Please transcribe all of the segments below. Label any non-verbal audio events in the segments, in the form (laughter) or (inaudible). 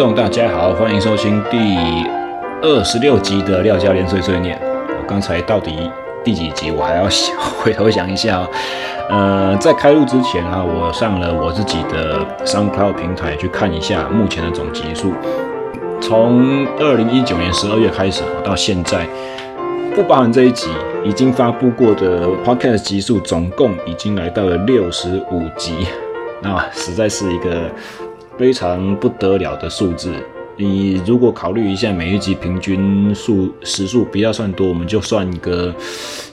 众大家好，欢迎收听第二十六集的廖教练碎碎念。我刚才到底第几集？我还要回头想一下哦。呃，在开录之前啊，我上了我自己的 SoundCloud 平台去看一下目前的总集数。从二零一九年十二月开始到现在，不包含这一集，已经发布过的 Podcast 集数总共已经来到了六十五集。那实在是一个。非常不得了的数字。你如果考虑一下，每一集平均数时数不要算多，我们就算一个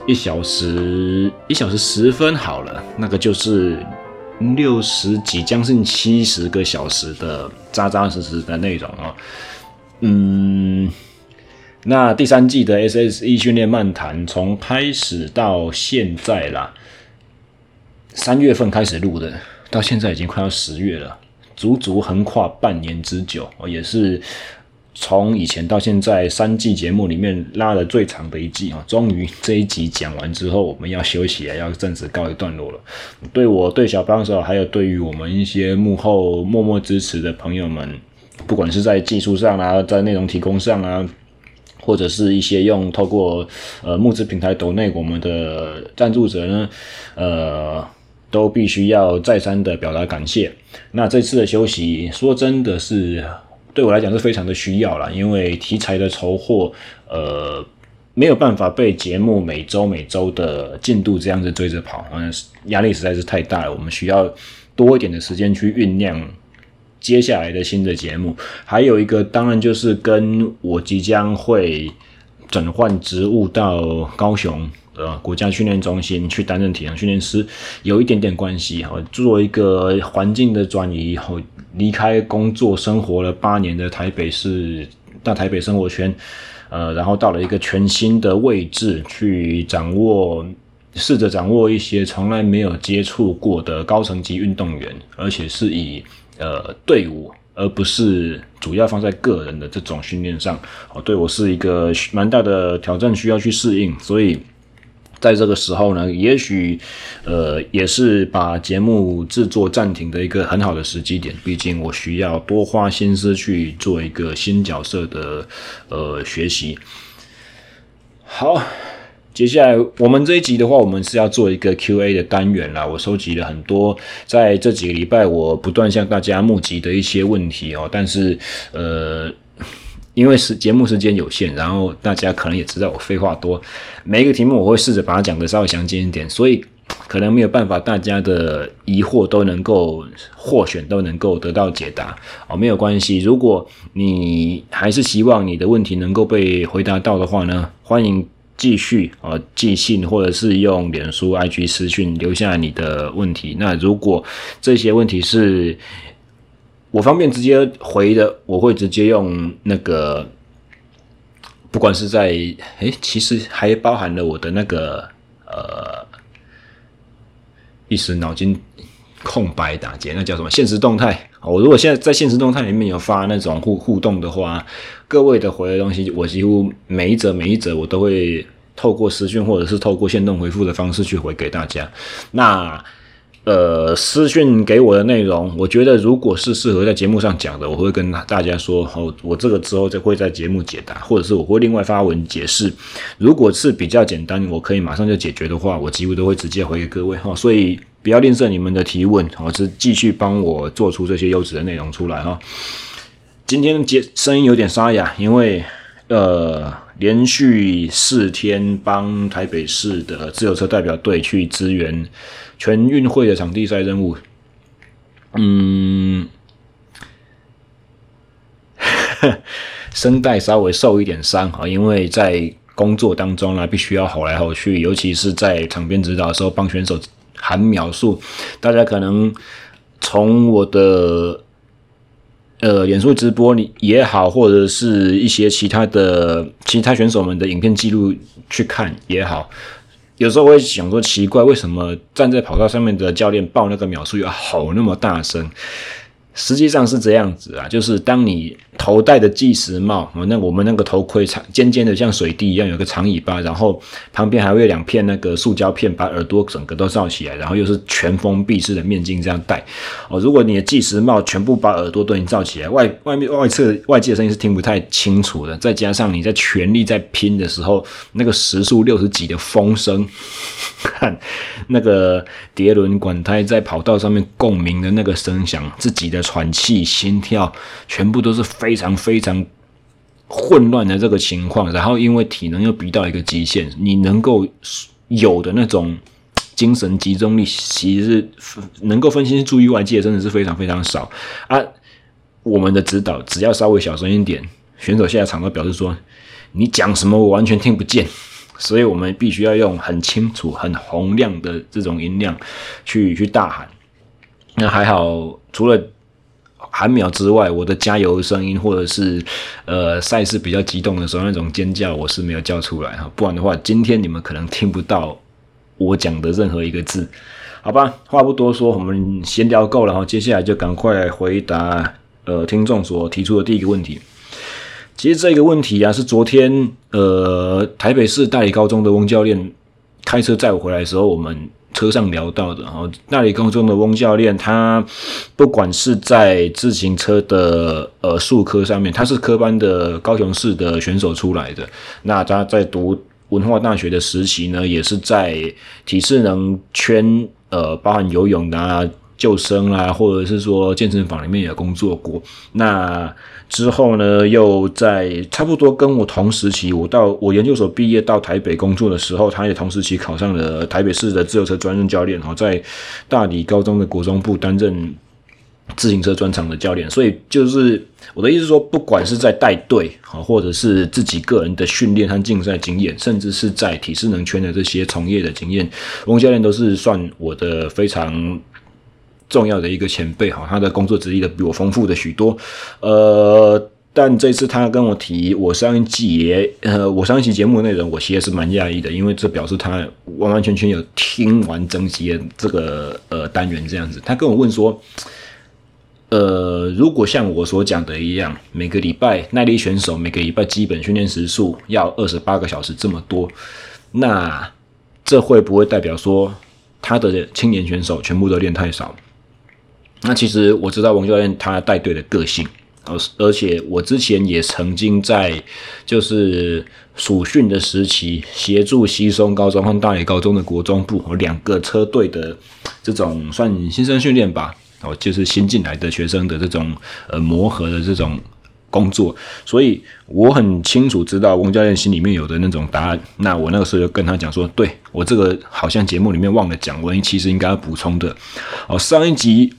一小时一小时十分好了，那个就是六十几，将近七十个小时的扎扎实实的内容啊。嗯，那第三季的 SSE 训练漫谈从开始到现在啦，三月份开始录的，到现在已经快要十月了。足足横跨半年之久，也是从以前到现在三季节目里面拉的最长的一季啊！终于这一集讲完之后，我们要休息了，要暂时告一段落了。对我、对小帮手，还有对于我们一些幕后默默支持的朋友们，不管是在技术上啊，在内容提供上啊，或者是一些用透过呃募资平台抖内我们的赞助者呢，呃。都必须要再三的表达感谢。那这次的休息，说真的是对我来讲是非常的需要啦，因为题材的筹获，呃，没有办法被节目每周每周的进度这样子追着跑，嗯，压力实在是太大了。我们需要多一点的时间去酝酿接下来的新的节目。还有一个，当然就是跟我即将会转换职务到高雄。呃，国家训练中心去担任体能训练师，有一点点关系哈。做一个环境的转移后，离开工作生活了八年的台北市大台北生活圈，呃，然后到了一个全新的位置去掌握，试着掌握一些从来没有接触过的高层级运动员，而且是以呃队伍而不是主要放在个人的这种训练上，哦，对我是一个蛮大的挑战，需要去适应，所以。在这个时候呢，也许，呃，也是把节目制作暂停的一个很好的时机点。毕竟我需要多花心思去做一个新角色的呃学习。好，接下来我们这一集的话，我们是要做一个 Q&A 的单元啦。我收集了很多在这几个礼拜我不断向大家募集的一些问题哦，但是呃。因为时节目时间有限，然后大家可能也知道我废话多，每一个题目我会试着把它讲得稍微详尽一点，所以可能没有办法大家的疑惑都能够获选都能够得到解答哦，没有关系。如果你还是希望你的问题能够被回答到的话呢，欢迎继续啊寄信或者是用脸书 IG 私讯留下你的问题。那如果这些问题是我方便直接回的，我会直接用那个，不管是在诶，其实还包含了我的那个呃，一时脑筋空白打结，那叫什么？现实动态。我如果现在在现实动态里面有发那种互互动的话，各位的回的东西，我几乎每一则每一则我都会透过私讯或者是透过线动回复的方式去回给大家。那。呃，私讯给我的内容，我觉得如果是适合在节目上讲的，我会跟大家说，哦，我这个之后就会在节目解答，或者是我会另外发文解释。如果是比较简单，我可以马上就解决的话，我几乎都会直接回给各位哈。所以不要吝啬你们的提问，我是继续帮我做出这些优质的内容出来哈。今天节声音有点沙哑，因为呃，连续四天帮台北市的自由车代表队去支援。全运会的场地赛任务，嗯，(laughs) 声带稍微受一点伤啊，因为在工作当中呢，必须要吼来吼去，尤其是在场边指导的时候，帮选手喊秒数。大家可能从我的呃演出直播里也好，或者是一些其他的其他选手们的影片记录去看也好。有时候我会想说，奇怪，为什么站在跑道上面的教练报那个秒数要吼那么大声？实际上是这样子啊，就是当你头戴的计时帽，那我们那个头盔长尖尖的，像水滴一样，有个长尾巴，然后旁边还会有两片那个塑胶片，把耳朵整个都罩起来，然后又是全封闭式的面镜这样戴。哦，如果你的计时帽全部把耳朵都已经罩起来，外外面外侧外界的声音是听不太清楚的，再加上你在全力在拼的时候，那个时速六十几的风声，看那个碟轮管胎在跑道上面共鸣的那个声响，自己的。喘气、心跳，全部都是非常非常混乱的这个情况。然后因为体能又逼到一个极限，你能够有的那种精神集中力，其实是能够分心注意外界，真的是非常非常少啊。我们的指导只要稍微小声一点，选手下场都表示说：“你讲什么我完全听不见。”所以我们必须要用很清楚、很洪亮的这种音量去去大喊。那还好，除了喊秒之外，我的加油声音或者是呃赛事比较激动的时候那种尖叫，我是没有叫出来哈。不然的话，今天你们可能听不到我讲的任何一个字，好吧？话不多说，我们闲聊够了哈，接下来就赶快回答呃听众所提出的第一个问题。其实这个问题啊，是昨天呃台北市大理高中的翁教练开车载我回来的时候，我们。车上聊到的，然后大里高中的翁教练，他不管是在自行车的呃术科上面，他是科班的高雄市的选手出来的。那他在读文化大学的实习呢，也是在体适能圈，呃，包含游泳啊、救生啦，或者是说健身房里面也工作过。那之后呢，又在差不多跟我同时期，我到我研究所毕业到台北工作的时候，他也同时期考上了台北市的自由车专任教练，哈，在大理高中的国中部担任自行车专长的教练。所以就是我的意思说，不管是在带队，啊，或者是自己个人的训练和竞赛经验，甚至是在体适能圈的这些从业的经验，翁教练都是算我的非常。重要的一个前辈哈，他的工作资历的比我丰富的许多，呃，但这次他跟我提我上一季呃，我上一期节目的内容，我其实是蛮讶异的，因为这表示他完完全全有听完整集这个呃单元这样子。他跟我问说，呃，如果像我所讲的一样，每个礼拜耐力选手每个礼拜基本训练时数要二十八个小时这么多，那这会不会代表说他的青年选手全部都练太少？那其实我知道翁教练他带队的个性，而而且我之前也曾经在就是暑训的时期协助西松高中和大理高中的国中部两个车队的这种算新生训练吧，哦，就是新进来的学生的这种呃磨合的这种工作，所以我很清楚知道翁教练心里面有的那种答案。那我那个时候就跟他讲说，对，我这个好像节目里面忘了讲，我其实应该要补充的。哦，上一集。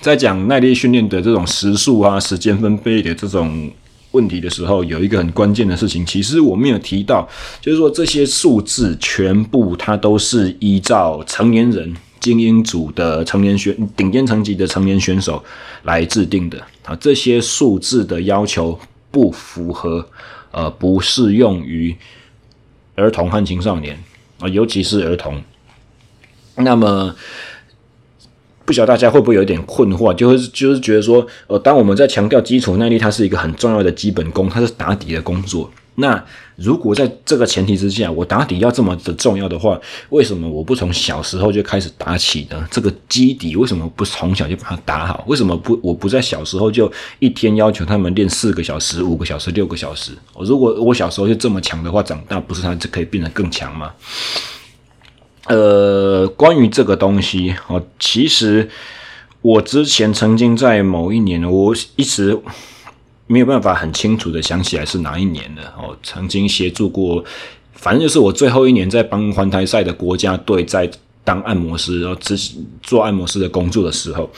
在讲耐力训练的这种时速啊、时间分配的这种问题的时候，有一个很关键的事情，其实我没有提到，就是说这些数字全部它都是依照成年人精英组的成年选顶尖层级的成年选手来制定的啊。这些数字的要求不符合，呃，不适用于儿童和青少年啊，尤其是儿童。那么。不晓得大家会不会有一点困惑，就是就是觉得说，呃，当我们在强调基础耐力，它是一个很重要的基本功，它是打底的工作。那如果在这个前提之下，我打底要这么的重要的话，为什么我不从小时候就开始打起呢？这个基底为什么不从小就把它打好？为什么不我不在小时候就一天要求他们练四个小时、五个小时、六个小时？如果我小时候就这么强的话，长大不是他就可以变得更强吗？呃，关于这个东西，哦，其实我之前曾经在某一年，我一直没有办法很清楚的想起来是哪一年的哦，曾经协助过，反正就是我最后一年在帮环台赛的国家队在当按摩师，然后执做按摩师的工作的时候，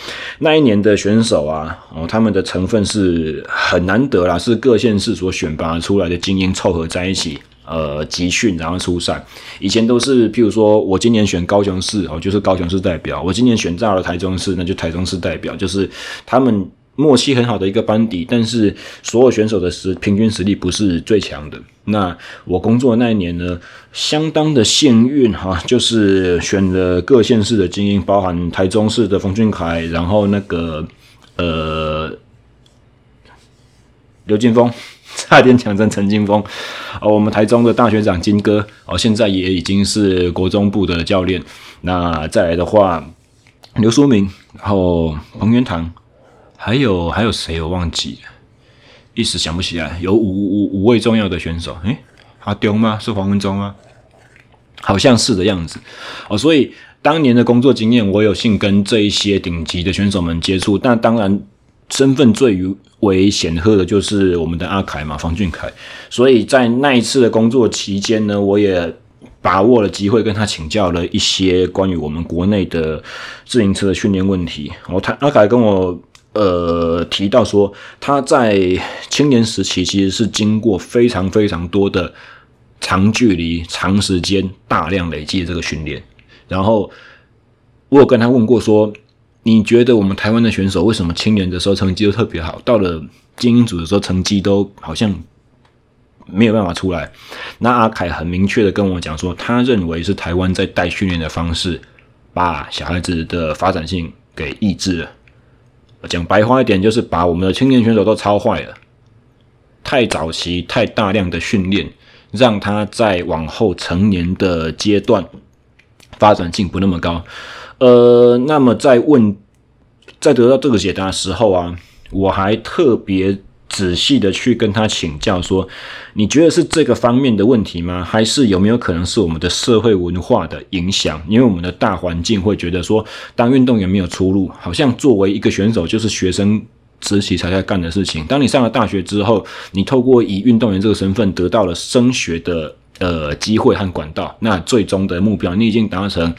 那一年的选手啊，哦，他们的成分是很难得啦，是各县市所选拔出来的精英凑合在一起。呃，集训然后出赛，以前都是，譬如说我今年选高雄市哦，就是高雄市代表；我今年选到了台中市，那就台中市代表。就是他们默契很好的一个班底，但是所有选手的实平均实力不是最强的。那我工作那一年呢，相当的幸运哈，就是选了各县市的精英，包含台中市的冯俊凯，然后那个。呃，刘金峰差点抢成陈金峰，哦，我们台中的大学长金哥哦，现在也已经是国中部的教练。那再来的话，刘书明，然后彭元堂，还有还有谁我忘记了，一时想不起来。有五五五位重要的选手，诶，阿丢吗？是黄文忠吗？好像是的样子哦，所以当年的工作经验，我有幸跟这一些顶级的选手们接触。但当然，身份最为显赫的就是我们的阿凯嘛，房俊凯。所以在那一次的工作期间呢，我也把握了机会跟他请教了一些关于我们国内的自行车的训练问题。我他阿凯跟我呃提到说，他在青年时期其实是经过非常非常多的。长距离、长时间、大量累积的这个训练，然后我有跟他问过说：“你觉得我们台湾的选手为什么青年的时候成绩都特别好，到了精英组的时候成绩都好像没有办法出来？”那阿凯很明确的跟我讲说，他认为是台湾在带训练的方式把小孩子的发展性给抑制了。讲白话一点，就是把我们的青年选手都操坏了，太早期、太大量的训练。让他在往后成年的阶段发展性不那么高，呃，那么在问，在得到这个解答的时候啊，我还特别仔细的去跟他请教说，你觉得是这个方面的问题吗？还是有没有可能是我们的社会文化的影响？因为我们的大环境会觉得说，当运动员没有出路，好像作为一个选手就是学生。时期才在干的事情。当你上了大学之后，你透过以运动员这个身份得到了升学的呃机会和管道，那最终的目标你已经达成。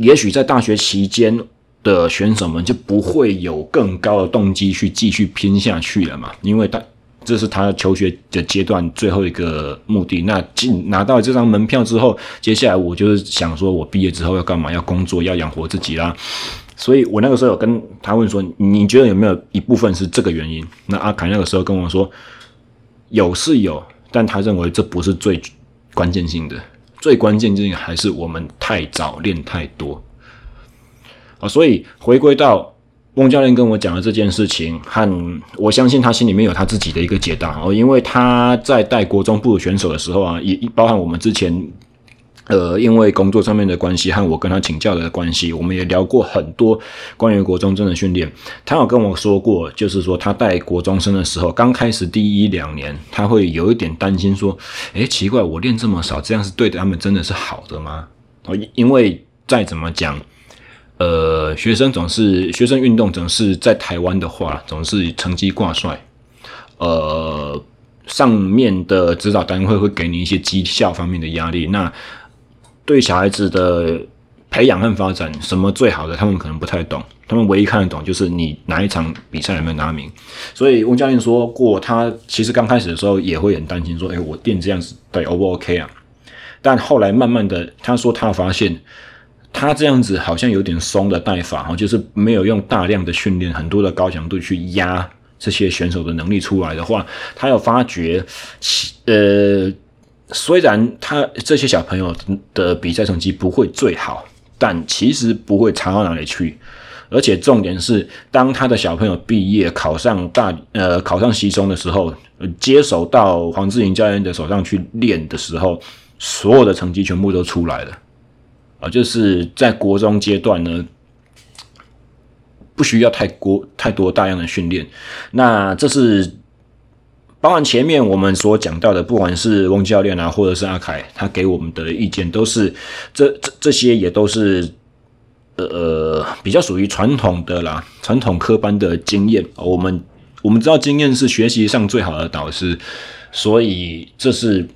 也许在大学期间的选手们就不会有更高的动机去继续拼下去了嘛，因为他这是他求学的阶段最后一个目的。那进拿到这张门票之后，接下来我就是想说，我毕业之后要干嘛？要工作，要养活自己啦。所以我那个时候有跟他问说，你觉得有没有一部分是这个原因？那阿凯那个时候跟我说，有是有，但他认为这不是最关键性的，最关键性还是我们太早练太多。啊，所以回归到翁教练跟我讲的这件事情，和我相信他心里面有他自己的一个解答哦，因为他在带国中部的选手的时候啊，也包含我们之前。呃，因为工作上面的关系和我跟他请教的关系，我们也聊过很多关于国中生的训练。他有跟我说过，就是说他带国中生的时候，刚开始第一两年，他会有一点担心，说：“诶，奇怪，我练这么少，这样是对他们真的是好的吗？”哦，因为再怎么讲，呃，学生总是学生运动总是在台湾的话，总是成绩挂帅，呃，上面的指导单位会给你一些绩效方面的压力，那。对小孩子的培养和发展，什么最好的？他们可能不太懂。他们唯一看得懂就是你哪一场比赛有没有拿名。所以翁教练说过，他其实刚开始的时候也会很担心，说：“诶，我垫这样子对 O 不 OK 啊？”但后来慢慢的，他说他发现他这样子好像有点松的带法，哈，就是没有用大量的训练，很多的高强度去压这些选手的能力出来的话，他有发觉，呃。虽然他这些小朋友的比赛成绩不会最好，但其实不会差到哪里去。而且重点是，当他的小朋友毕业考上大呃考上西中的时候，接手到黄志颖教练的手上去练的时候，所有的成绩全部都出来了啊！就是在国中阶段呢，不需要太过太多大量的训练。那这是。包含前面我们所讲到的，不管是翁教练啊，或者是阿凯，他给我们的意见，都是这这这些也都是呃比较属于传统的啦，传统科班的经验。我们我们知道经验是学习上最好的导师，所以这是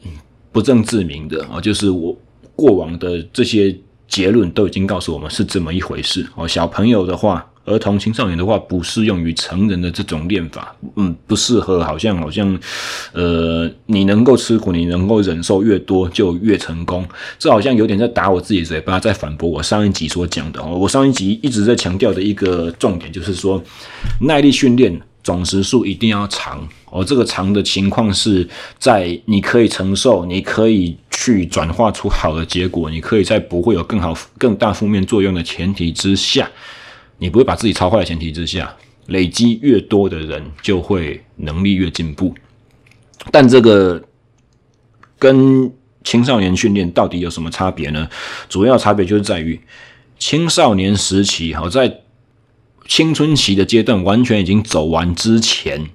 不证自明的啊，就是我过往的这些结论都已经告诉我们是这么一回事哦。小朋友的话。儿童青少年的话，不适用于成人的这种练法，嗯，不适合。好像好像，呃，你能够吃苦，你能够忍受越多，就越成功。这好像有点在打我自己嘴巴，在反驳我上一集所讲的哦。我上一集一直在强调的一个重点，就是说，耐力训练总时数一定要长哦。这个长的情况是在你可以承受，你可以去转化出好的结果，你可以在不会有更好、更大负面作用的前提之下。你不会把自己操坏的前提之下，累积越多的人，就会能力越进步。但这个跟青少年训练到底有什么差别呢？主要差别就是在于青少年时期，好在青春期的阶段完全已经走完之前，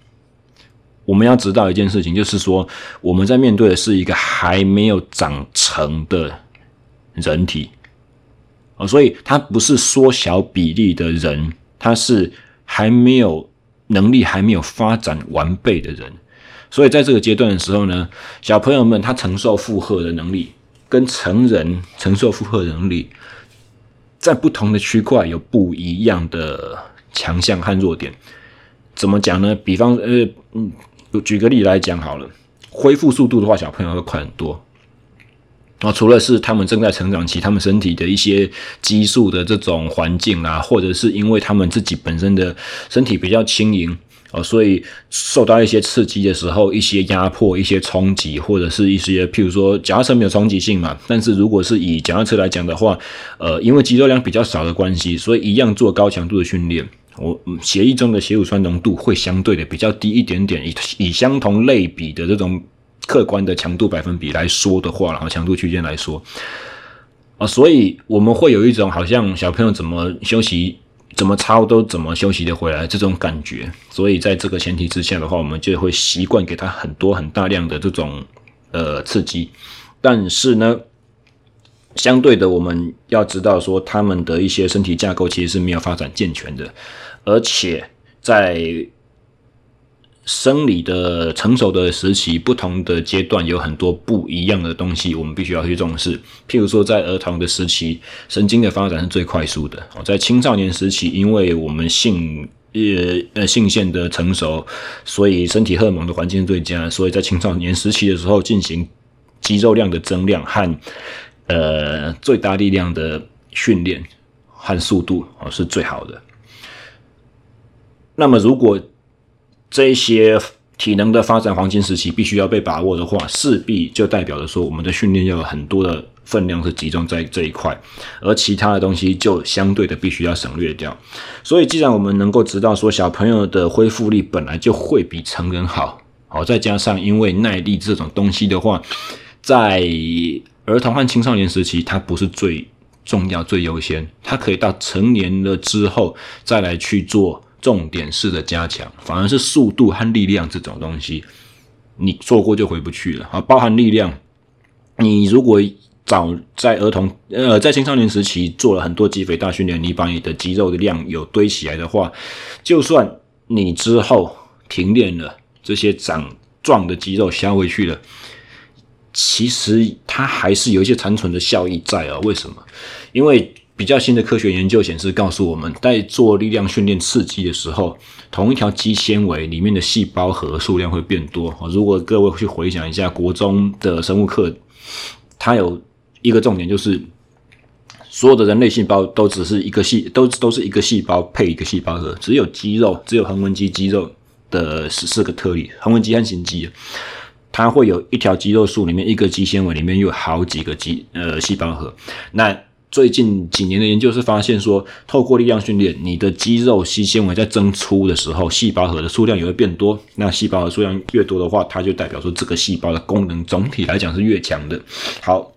我们要知道一件事情，就是说我们在面对的是一个还没有长成的人体。哦，所以他不是缩小比例的人，他是还没有能力、还没有发展完备的人。所以在这个阶段的时候呢，小朋友们他承受负荷的能力跟成人承受负荷的能力，在不同的区块有不一样的强项和弱点。怎么讲呢？比方，呃，嗯，举个例来讲好了，恢复速度的话，小朋友会快很多。啊，除了是他们正在成长期，他们身体的一些激素的这种环境啦，或者是因为他们自己本身的身体比较轻盈哦，所以受到一些刺激的时候，一些压迫、一些冲击，或者是一些譬如说脚踏车没有冲击性嘛，但是如果是以脚踏车来讲的话，呃，因为肌肉量比较少的关系，所以一样做高强度的训练，我血液中的血乳酸浓度会相对的比较低一点点，以以相同类比的这种。客观的强度百分比来说的话，然后强度区间来说，啊，所以我们会有一种好像小朋友怎么休息、怎么操都怎么休息的回来这种感觉。所以在这个前提之下的话，我们就会习惯给他很多很大量的这种呃刺激。但是呢，相对的，我们要知道说他们的一些身体架构其实是没有发展健全的，而且在。生理的成熟的时期，不同的阶段有很多不一样的东西，我们必须要去重视。譬如说，在儿童的时期，神经的发展是最快速的哦；在青少年时期，因为我们性呃呃性腺的成熟，所以身体荷尔蒙的环境最佳，所以在青少年时期的时候进行肌肉量的增量和呃最大力量的训练和速度哦是最好的。那么如果这些体能的发展黄金时期必须要被把握的话，势必就代表着说，我们的训练要有很多的分量是集中在这一块，而其他的东西就相对的必须要省略掉。所以，既然我们能够知道说，小朋友的恢复力本来就会比成人好，好，再加上因为耐力这种东西的话，在儿童和青少年时期，它不是最重要、最优先，它可以到成年了之后再来去做。重点式的加强，反而是速度和力量这种东西，你做过就回不去了啊！包含力量，你如果早在儿童呃在青少年时期做了很多肌肥大训练，你把你的肌肉的量有堆起来的话，就算你之后停练了，这些长壮的肌肉消回去了，其实它还是有一些残存的效益在啊。为什么？因为比较新的科学研究显示，告诉我们在做力量训练刺激的时候，同一条肌纤维里面的细胞核数量会变多。如果各位去回想一下国中的生物课，它有一个重点就是，所有的人类细胞都只是一个细，都都是一个细胞配一个细胞核，只有肌肉，只有横纹肌肌肉的十四个特例，横纹肌和心肌，它会有一条肌肉束里面一个肌纤维里面有好几个肌呃细胞核，那。最近几年的研究是发现说，透过力量训练，你的肌肉纤纤维在增粗的时候，细胞核的数量也会变多。那细胞核数量越多的话，它就代表说这个细胞的功能总体来讲是越强的。好，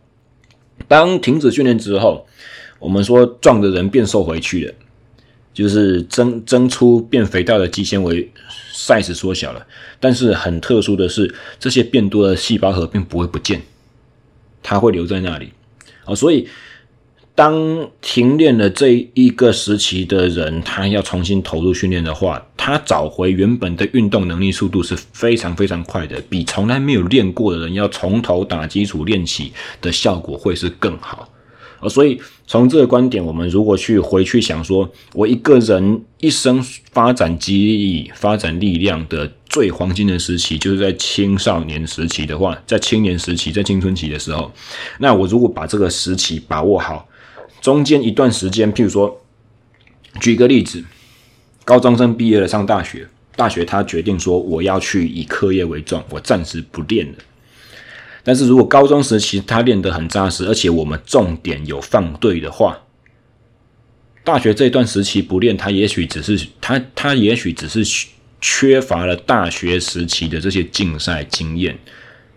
当停止训练之后，我们说壮的人变瘦回去了，就是增增粗变肥大的肌纤维 size 缩小了。但是很特殊的是，这些变多的细胞核并不会不见，它会留在那里。好，所以。当停练了这一个时期的人，他要重新投入训练的话，他找回原本的运动能力速度是非常非常快的，比从来没有练过的人要从头打基础练起的效果会是更好。所以从这个观点，我们如果去回去想说，我一个人一生发展肌力、发展力量的最黄金的时期，就是在青少年时期的话，在青年时期，在青春期的时候，那我如果把这个时期把握好。中间一段时间，譬如说，举个例子，高中生毕业了上大学，大学他决定说我要去以课业为重，我暂时不练了。但是如果高中时期他练得很扎实，而且我们重点有放对的话，大学这段时期不练，他也许只是他他也许只是缺乏了大学时期的这些竞赛经验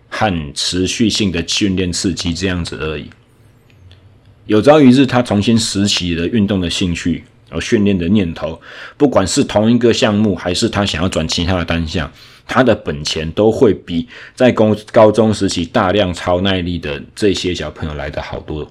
和持续性的训练刺激这样子而已。有朝一日他重新拾起了运动的兴趣和训练的念头，不管是同一个项目还是他想要转其他的单项，他的本钱都会比在高高中时期大量超耐力的这些小朋友来得好多。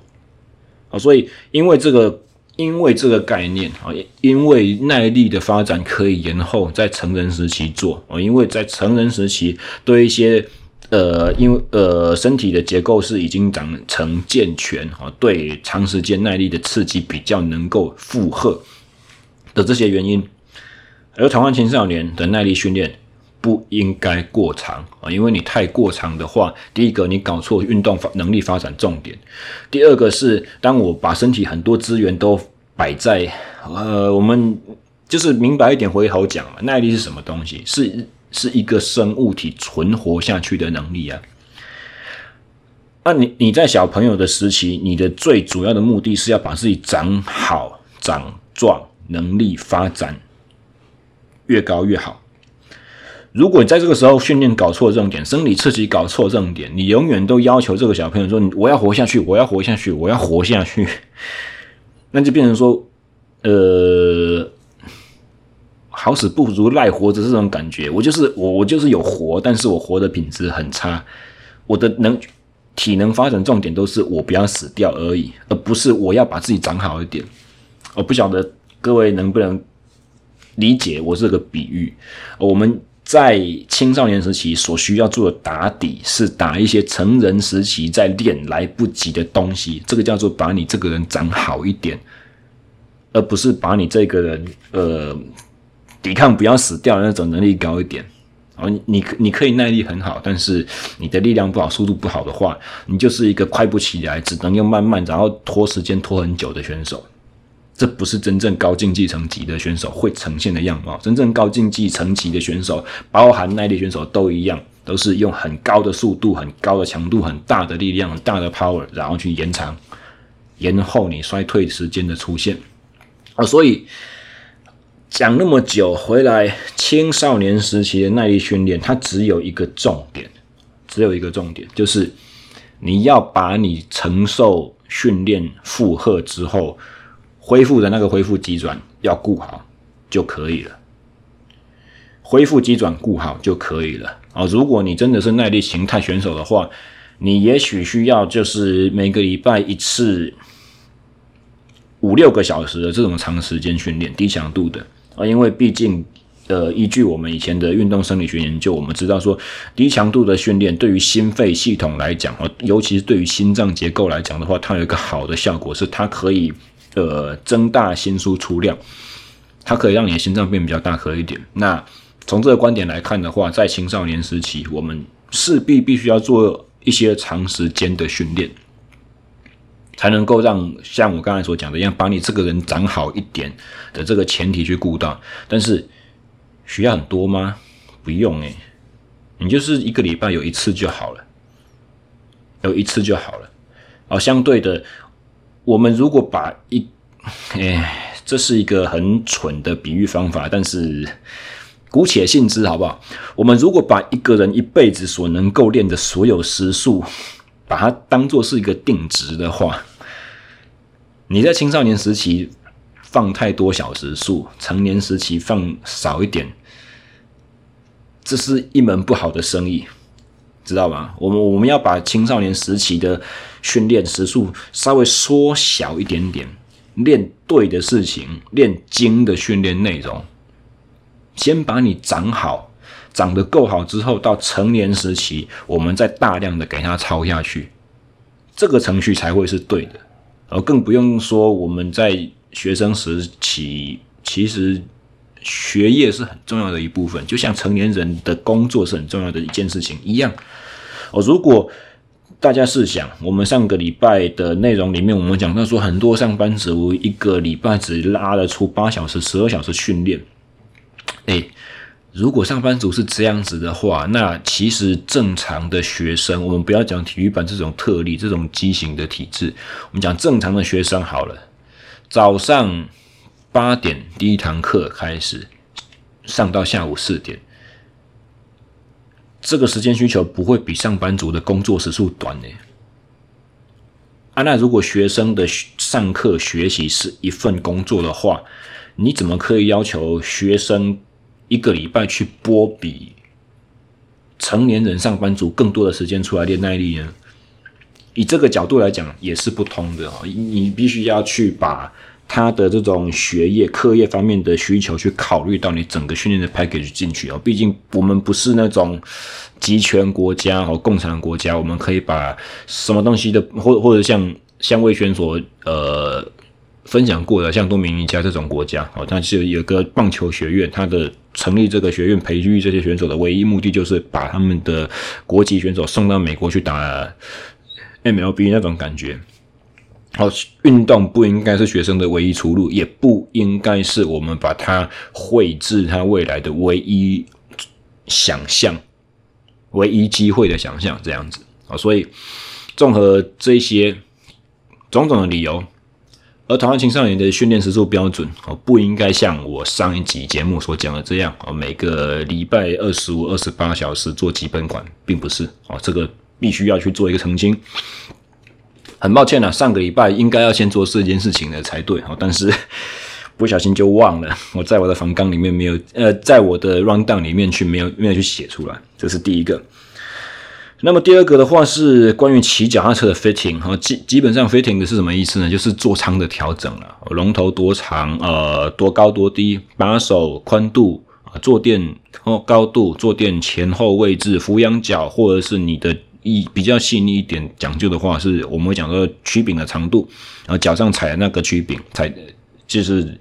啊，所以因为这个。因为这个概念啊，因为耐力的发展可以延后在成人时期做啊，因为在成人时期对一些呃，因为呃身体的结构是已经长成健全啊，对长时间耐力的刺激比较能够负荷的这些原因，而台湾青少年的耐力训练不应该过长啊，因为你太过长的话，第一个你搞错运动发能力发展重点，第二个是当我把身体很多资源都摆在呃，我们就是明白一点，回头讲嘛，耐力是什么东西？是是一个生物体存活下去的能力啊。那你你在小朋友的时期，你的最主要的目的是要把自己长好、长壮，能力发展越高越好。如果你在这个时候训练搞错重点，生理刺激搞错重点，你永远都要求这个小朋友说：“我要活下去，我要活下去，我要活下去。” (laughs) 那就变成说，呃，好死不如赖活着这种感觉。我就是我，我就是有活，但是我活的品质很差。我的能体能发展重点都是我不要死掉而已，而不是我要把自己长好一点。我不晓得各位能不能理解我这个比喻。我们在青少年时期所需要做的打底，是打一些成人时期在练来不及的东西。这个叫做把你这个人长好一点，而不是把你这个人呃抵抗不要死掉的那种能力高一点。哦，你你可以耐力很好，但是你的力量不好、速度不好的话，你就是一个快不起来，只能用慢慢然后拖时间拖很久的选手。这不是真正高竞技层级的选手会呈现的样貌。真正高竞技层级的选手，包含耐力选手都一样，都是用很高的速度、很高的强度、很大的力量、很大的 power，然后去延长、延后你衰退时间的出现。啊，所以讲那么久回来，青少年时期的耐力训练，它只有一个重点，只有一个重点，就是你要把你承受训练负荷之后。恢复的那个恢复机转要顾好就可以了，恢复机转顾好就可以了啊、如果你真的是耐力形态选手的话，你也许需要就是每个礼拜一次五六个小时的这种长时间训练，低强度的啊、因为毕竟呃，依据我们以前的运动生理学研究，我们知道说低强度的训练对于心肺系统来讲，尤其是对于心脏结构来讲的话，它有一个好的效果是它可以。呃，增大心输出量，它可以让你的心脏变比较大颗一点。那从这个观点来看的话，在青少年时期，我们势必必须要做一些长时间的训练，才能够让像我刚才所讲的一样，把你这个人长好一点的这个前提去顾到。但是需要很多吗？不用诶、你就是一个礼拜有一次就好了，有一次就好了。哦，相对的。我们如果把一，哎，这是一个很蠢的比喻方法，但是姑且信之，好不好？我们如果把一个人一辈子所能够练的所有时数，把它当做是一个定值的话，你在青少年时期放太多小时数，成年时期放少一点，这是一门不好的生意。知道吗？我们我们要把青少年时期的训练时数稍微缩小一点点，练对的事情，练精的训练内容，先把你长好，长得够好之后，到成年时期，我们再大量的给他操下去，这个程序才会是对的。而更不用说我们在学生时期，其实。学业是很重要的一部分，就像成年人的工作是很重要的一件事情一样。哦，如果大家试想，我们上个礼拜的内容里面，我们讲到说，很多上班族一个礼拜只拉得出八小时、十二小时训练。诶，如果上班族是这样子的话，那其实正常的学生，我们不要讲体育班这种特例、这种畸形的体制，我们讲正常的学生好了，早上。八点第一堂课开始，上到下午四点，这个时间需求不会比上班族的工作时数短呢？啊，那如果学生的上课学习是一份工作的话，你怎么可以要求学生一个礼拜去拨比成年人上班族更多的时间出来练耐力呢？以这个角度来讲，也是不通的哦。你必须要去把他的这种学业、课业方面的需求去考虑到你整个训练的 package 进去哦。毕竟我们不是那种集权国家和共产国家，我们可以把什么东西的，或或者像像魏轩所呃分享过的，像多米尼加这种国家哦，它是有个棒球学院，它的成立这个学院培育这些选手的唯一目的就是把他们的国籍选手送到美国去打。MLB 那种感觉，好，运动不应该是学生的唯一出路，也不应该是我们把它绘制他未来的唯一想象、唯一机会的想象这样子啊。所以，综合这些种种的理由，而台湾青少年的训练时数标准哦，不应该像我上一集节目所讲的这样哦，每个礼拜二十五、二十八小时做基本款，并不是哦，这个。必须要去做一个澄清，很抱歉啊，上个礼拜应该要先做这件事情的才对哦，但是不小心就忘了，我在我的房纲里面没有，呃，在我的 rundown 里面去没有没有去写出来，这是第一个。那么第二个的话是关于骑脚踏车的 fitting 哈，基基本上 fitting 的是什么意思呢？就是座舱的调整了，龙头多长，呃，多高多低，把手宽度啊，坐垫哦高度，坐垫前后位置，俯仰角或者是你的。一比较细腻一点讲究的话，是我们会讲说曲柄的长度，然后脚上踩的那个曲柄，踩就是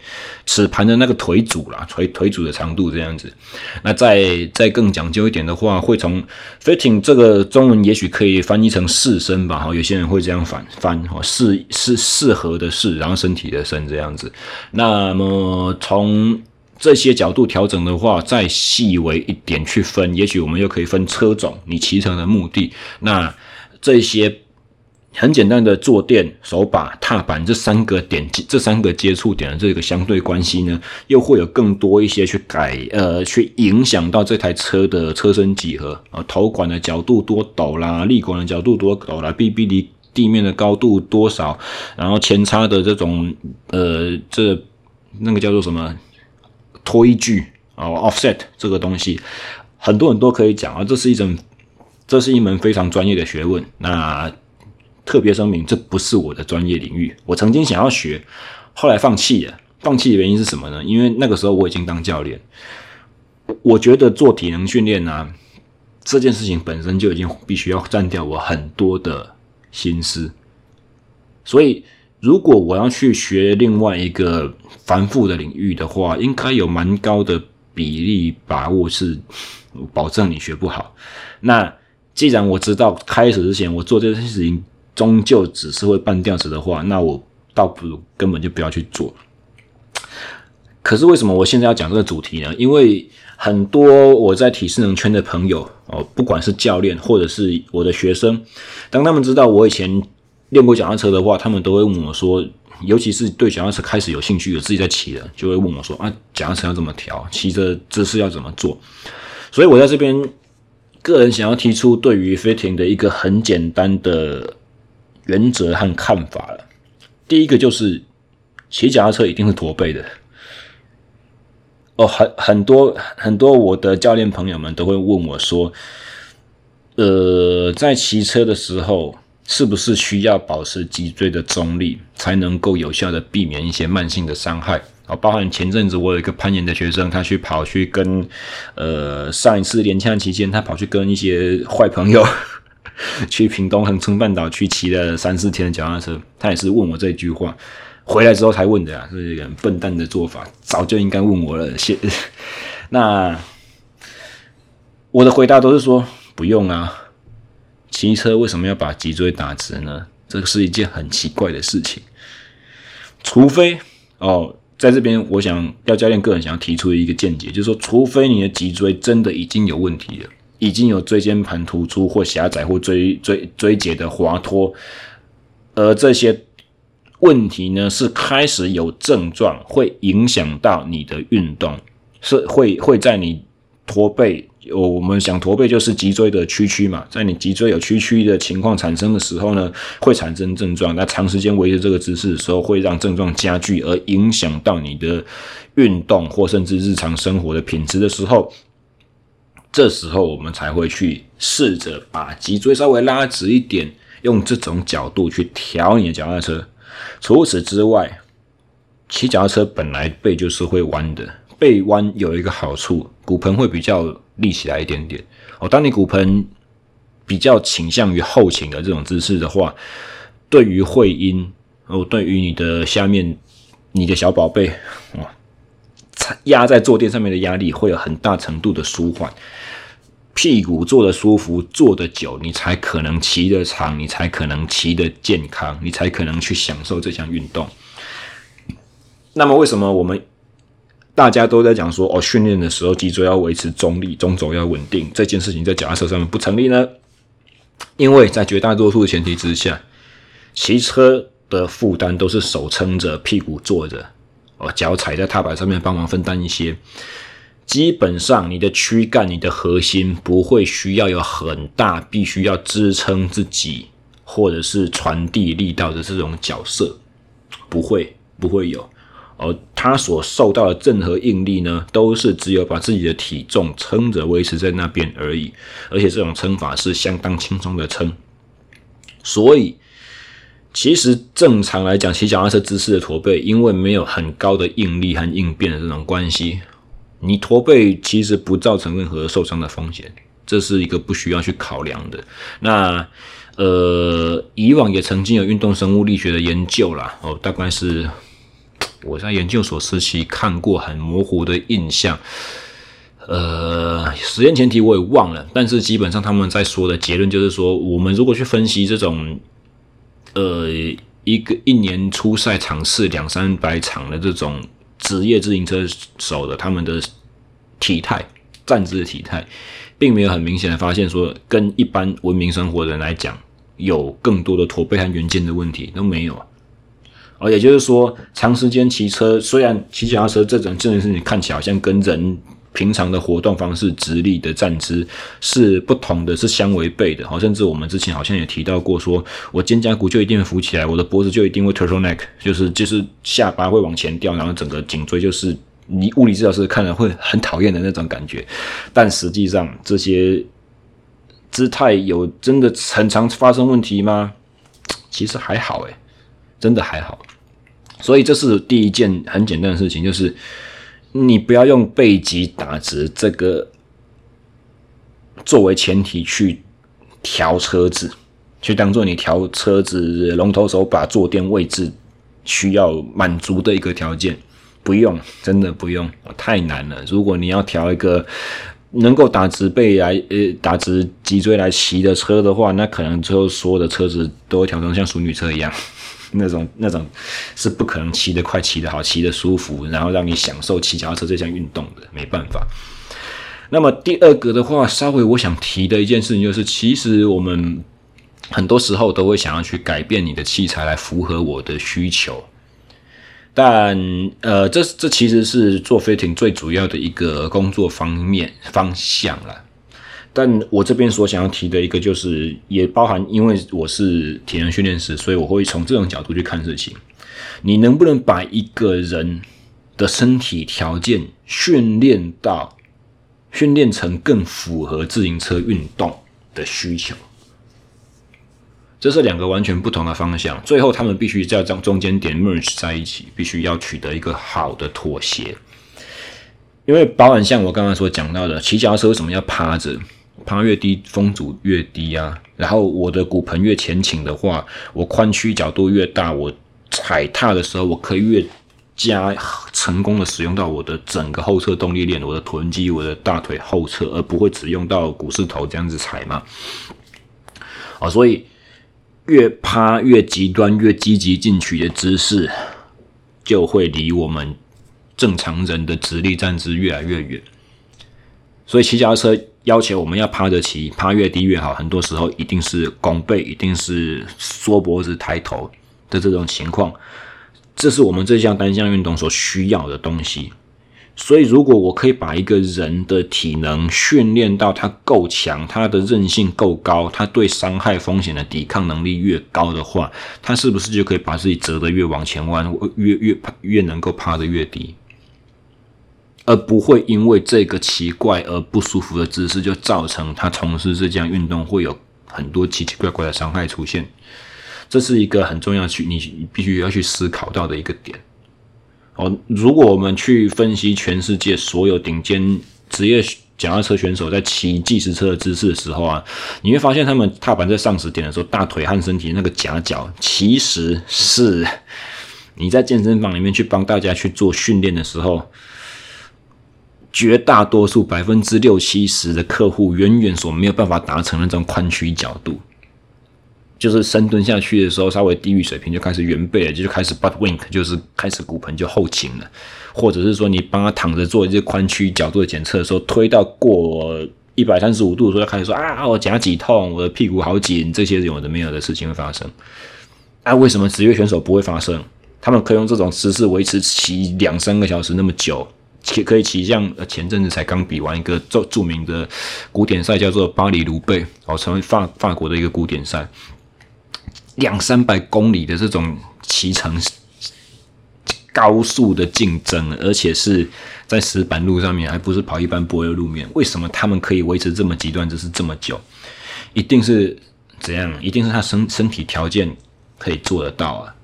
齿盘的那个腿组啦，腿腿组的长度这样子。那再再更讲究一点的话，会从 fitting 这个中文也许可以翻译成适身吧，哈，有些人会这样翻翻哈，适是适合的适，然后身体的身这样子。那么从这些角度调整的话，再细微一点去分，也许我们又可以分车种、你骑乘的目的。那这些很简单的坐垫、手把、踏板这三个点，这三个接触点的这个相对关系呢，又会有更多一些去改呃，去影响到这台车的车身几何啊，头管的角度多陡啦，立管的角度多陡啦，BB 离地面的高度多少，然后前叉的这种呃，这那个叫做什么？推距啊，offset 这个东西，很多人都可以讲啊，这是一种，这是一门非常专业的学问。那特别声明，这不是我的专业领域。我曾经想要学，后来放弃了。放弃的原因是什么呢？因为那个时候我已经当教练，我觉得做体能训练啊，这件事情本身就已经必须要占掉我很多的心思，所以。如果我要去学另外一个繁复的领域的话，应该有蛮高的比例把握是保证你学不好。那既然我知道开始之前我做这件事情终究只是会半吊子的话，那我倒不如根本就不要去做。可是为什么我现在要讲这个主题呢？因为很多我在体适能圈的朋友哦，不管是教练或者是我的学生，当他们知道我以前。练过脚踏车的话，他们都会问我说，尤其是对脚踏车开始有兴趣有，自己在骑的，就会问我说啊，脚踏车要怎么调，骑着姿势要怎么做？所以我在这边个人想要提出对于 fitting 的一个很简单的原则和看法了。第一个就是骑脚踏车一定是驼背的。哦，很很多很多我的教练朋友们都会问我说，呃，在骑车的时候。是不是需要保持脊椎的中立，才能够有效的避免一些慢性的伤害啊？包含前阵子我有一个攀岩的学生，他去跑去跟呃上一次连枪期间，他跑去跟一些坏朋友 (laughs) 去屏东恒春半岛去骑了三四天的脚踏车，他也是问我这句话，回来之后才问的啊，是一个很笨蛋的做法，早就应该问我了。谢，(laughs) 那我的回答都是说不用啊。骑车为什么要把脊椎打直呢？这个是一件很奇怪的事情。除非哦，在这边，我想廖教练个人想要提出一个见解，就是说，除非你的脊椎真的已经有问题了，已经有椎间盘突出或狭窄或椎椎椎节的滑脱，而这些问题呢是开始有症状，会影响到你的运动，是会会在你驼背。我们想驼背就是脊椎的屈曲嘛，在你脊椎有屈曲的情况产生的时候呢，会产生症状。那长时间维持这个姿势的时候，会让症状加剧，而影响到你的运动或甚至日常生活的品质的时候，这时候我们才会去试着把脊椎稍微拉直一点，用这种角度去调你的脚踏车。除此之外，骑脚踏车本来背就是会弯的，背弯有一个好处，骨盆会比较。立起来一点点哦。当你骨盆比较倾向于后倾的这种姿势的话，对于会阴哦，对于你的下面、你的小宝贝哇，压在坐垫上面的压力会有很大程度的舒缓。屁股坐得舒服，坐得久，你才可能骑得长，你才可能骑得健康，你才可能去享受这项运动。那么，为什么我们？大家都在讲说哦，训练的时候脊椎要维持中立，中轴要稳定，这件事情在脚踏车上面不成立呢？因为在绝大多数的前提之下，骑车的负担都是手撑着，屁股坐着，哦，脚踩在踏板上面帮忙分担一些。基本上，你的躯干、你的核心不会需要有很大，必须要支撑自己或者是传递力道的这种角色，不会，不会有。而他所受到的任何应力呢，都是只有把自己的体重撑着维持在那边而已，而且这种撑法是相当轻松的撑。所以，其实正常来讲，骑脚踏车姿势的驼背，因为没有很高的应力和应变的这种关系，你驼背其实不造成任何受伤的风险，这是一个不需要去考量的。那呃，以往也曾经有运动生物力学的研究啦，哦，大概是。我在研究所时期看过很模糊的印象，呃，实验前提我也忘了，但是基本上他们在说的结论就是说，我们如果去分析这种，呃，一个一年出赛场次两三百场的这种职业自行车手的他们的体态、站姿的体态，并没有很明显的发现说，跟一般文明生活的人来讲，有更多的驼背和圆肩的问题都没有啊。而也就是说，长时间骑车，虽然骑脚踏车这种这件事情看起来好像跟人平常的活动方式、直立的站姿是不同的，是相违背的。好，甚至我们之前好像也提到过说，我肩胛骨就一定会浮起来，我的脖子就一定会 turtleneck，就是就是下巴会往前掉，然后整个颈椎就是你物理治疗师看了会很讨厌的那种感觉。但实际上，这些姿态有真的很常发生问题吗？其实还好，诶，真的还好。所以这是第一件很简单的事情，就是你不要用背脊打直这个作为前提去调车子，去当做你调车子龙头手把坐垫位置需要满足的一个条件。不用，真的不用，太难了。如果你要调一个能够打直背来呃打直脊椎来骑的车的话，那可能最后所有的车子都会调成像淑女车一样。那种那种是不可能骑得快、骑得好、骑得舒服，然后让你享受骑脚踏车这项运动的，没办法。那么第二个的话，稍微我想提的一件事情就是，其实我们很多时候都会想要去改变你的器材来符合我的需求，但呃，这这其实是做飞艇最主要的一个工作方面方向了。但我这边所想要提的一个，就是也包含，因为我是体能训练师，所以我会从这种角度去看事情。你能不能把一个人的身体条件训练到，训练成更符合自行车运动的需求？这是两个完全不同的方向，最后他们必须在这中间点 merge 在一起，必须要取得一个好的妥协。因为包含像我刚刚所讲到的，骑脚车为什么要趴着？趴越低，风阻越低啊。然后我的骨盆越前倾的话，我髋屈角度越大，我踩踏的时候，我可以越加成功的使用到我的整个后侧动力链，我的臀肌，我的大腿后侧，而不会只用到股四头这样子踩嘛。啊，所以越趴越极端，越积极进取的姿势，就会离我们正常人的直立站姿越来越远。所以骑脚踏车。要求我们要趴得起，趴越低越好。很多时候一定是拱背，一定是缩脖子抬头的这种情况，这是我们这项单项运动所需要的东西。所以，如果我可以把一个人的体能训练到他够强，他的韧性够高，他对伤害风险的抵抗能力越高的话，他是不是就可以把自己折得越往前弯，越越越能够趴得越低，而不会因为这个奇怪而不舒服的姿势，就造成他从事这项运动会有很多奇奇怪怪的伤害出现。这是一个很重要去你必须要去思考到的一个点。哦，如果我们去分析全世界所有顶尖职业脚踏车选手在骑计时车的姿势的时候啊，你会发现他们踏板在上时点的时候，大腿和身体那个夹角，其实是你在健身房里面去帮大家去做训练的时候，绝大多数百分之六七十的客户远远所没有办法达成那种宽曲角度。就是深蹲下去的时候，稍微低于水平就开始圆背了，就开始 butt wink，就是开始骨盆就后倾了，或者是说你帮他躺着做一些宽曲角度的检测的时候，推到过一百三十五度的时候，就开始说啊，我夹挤痛，我的屁股好紧，这些有的没有的事情会发生。啊，为什么职业选手不会发生？他们可以用这种姿势维持骑两三个小时那么久，骑可以骑像前阵子才刚比完一个著著名的古典赛，叫做巴黎卢贝，哦，成为法法国的一个古典赛。两三百公里的这种骑乘高速的竞争，而且是在石板路上面，还不是跑一般柏油路面。为什么他们可以维持这么极端就是这么久？一定是怎样？一定是他身身体条件可以做得到啊！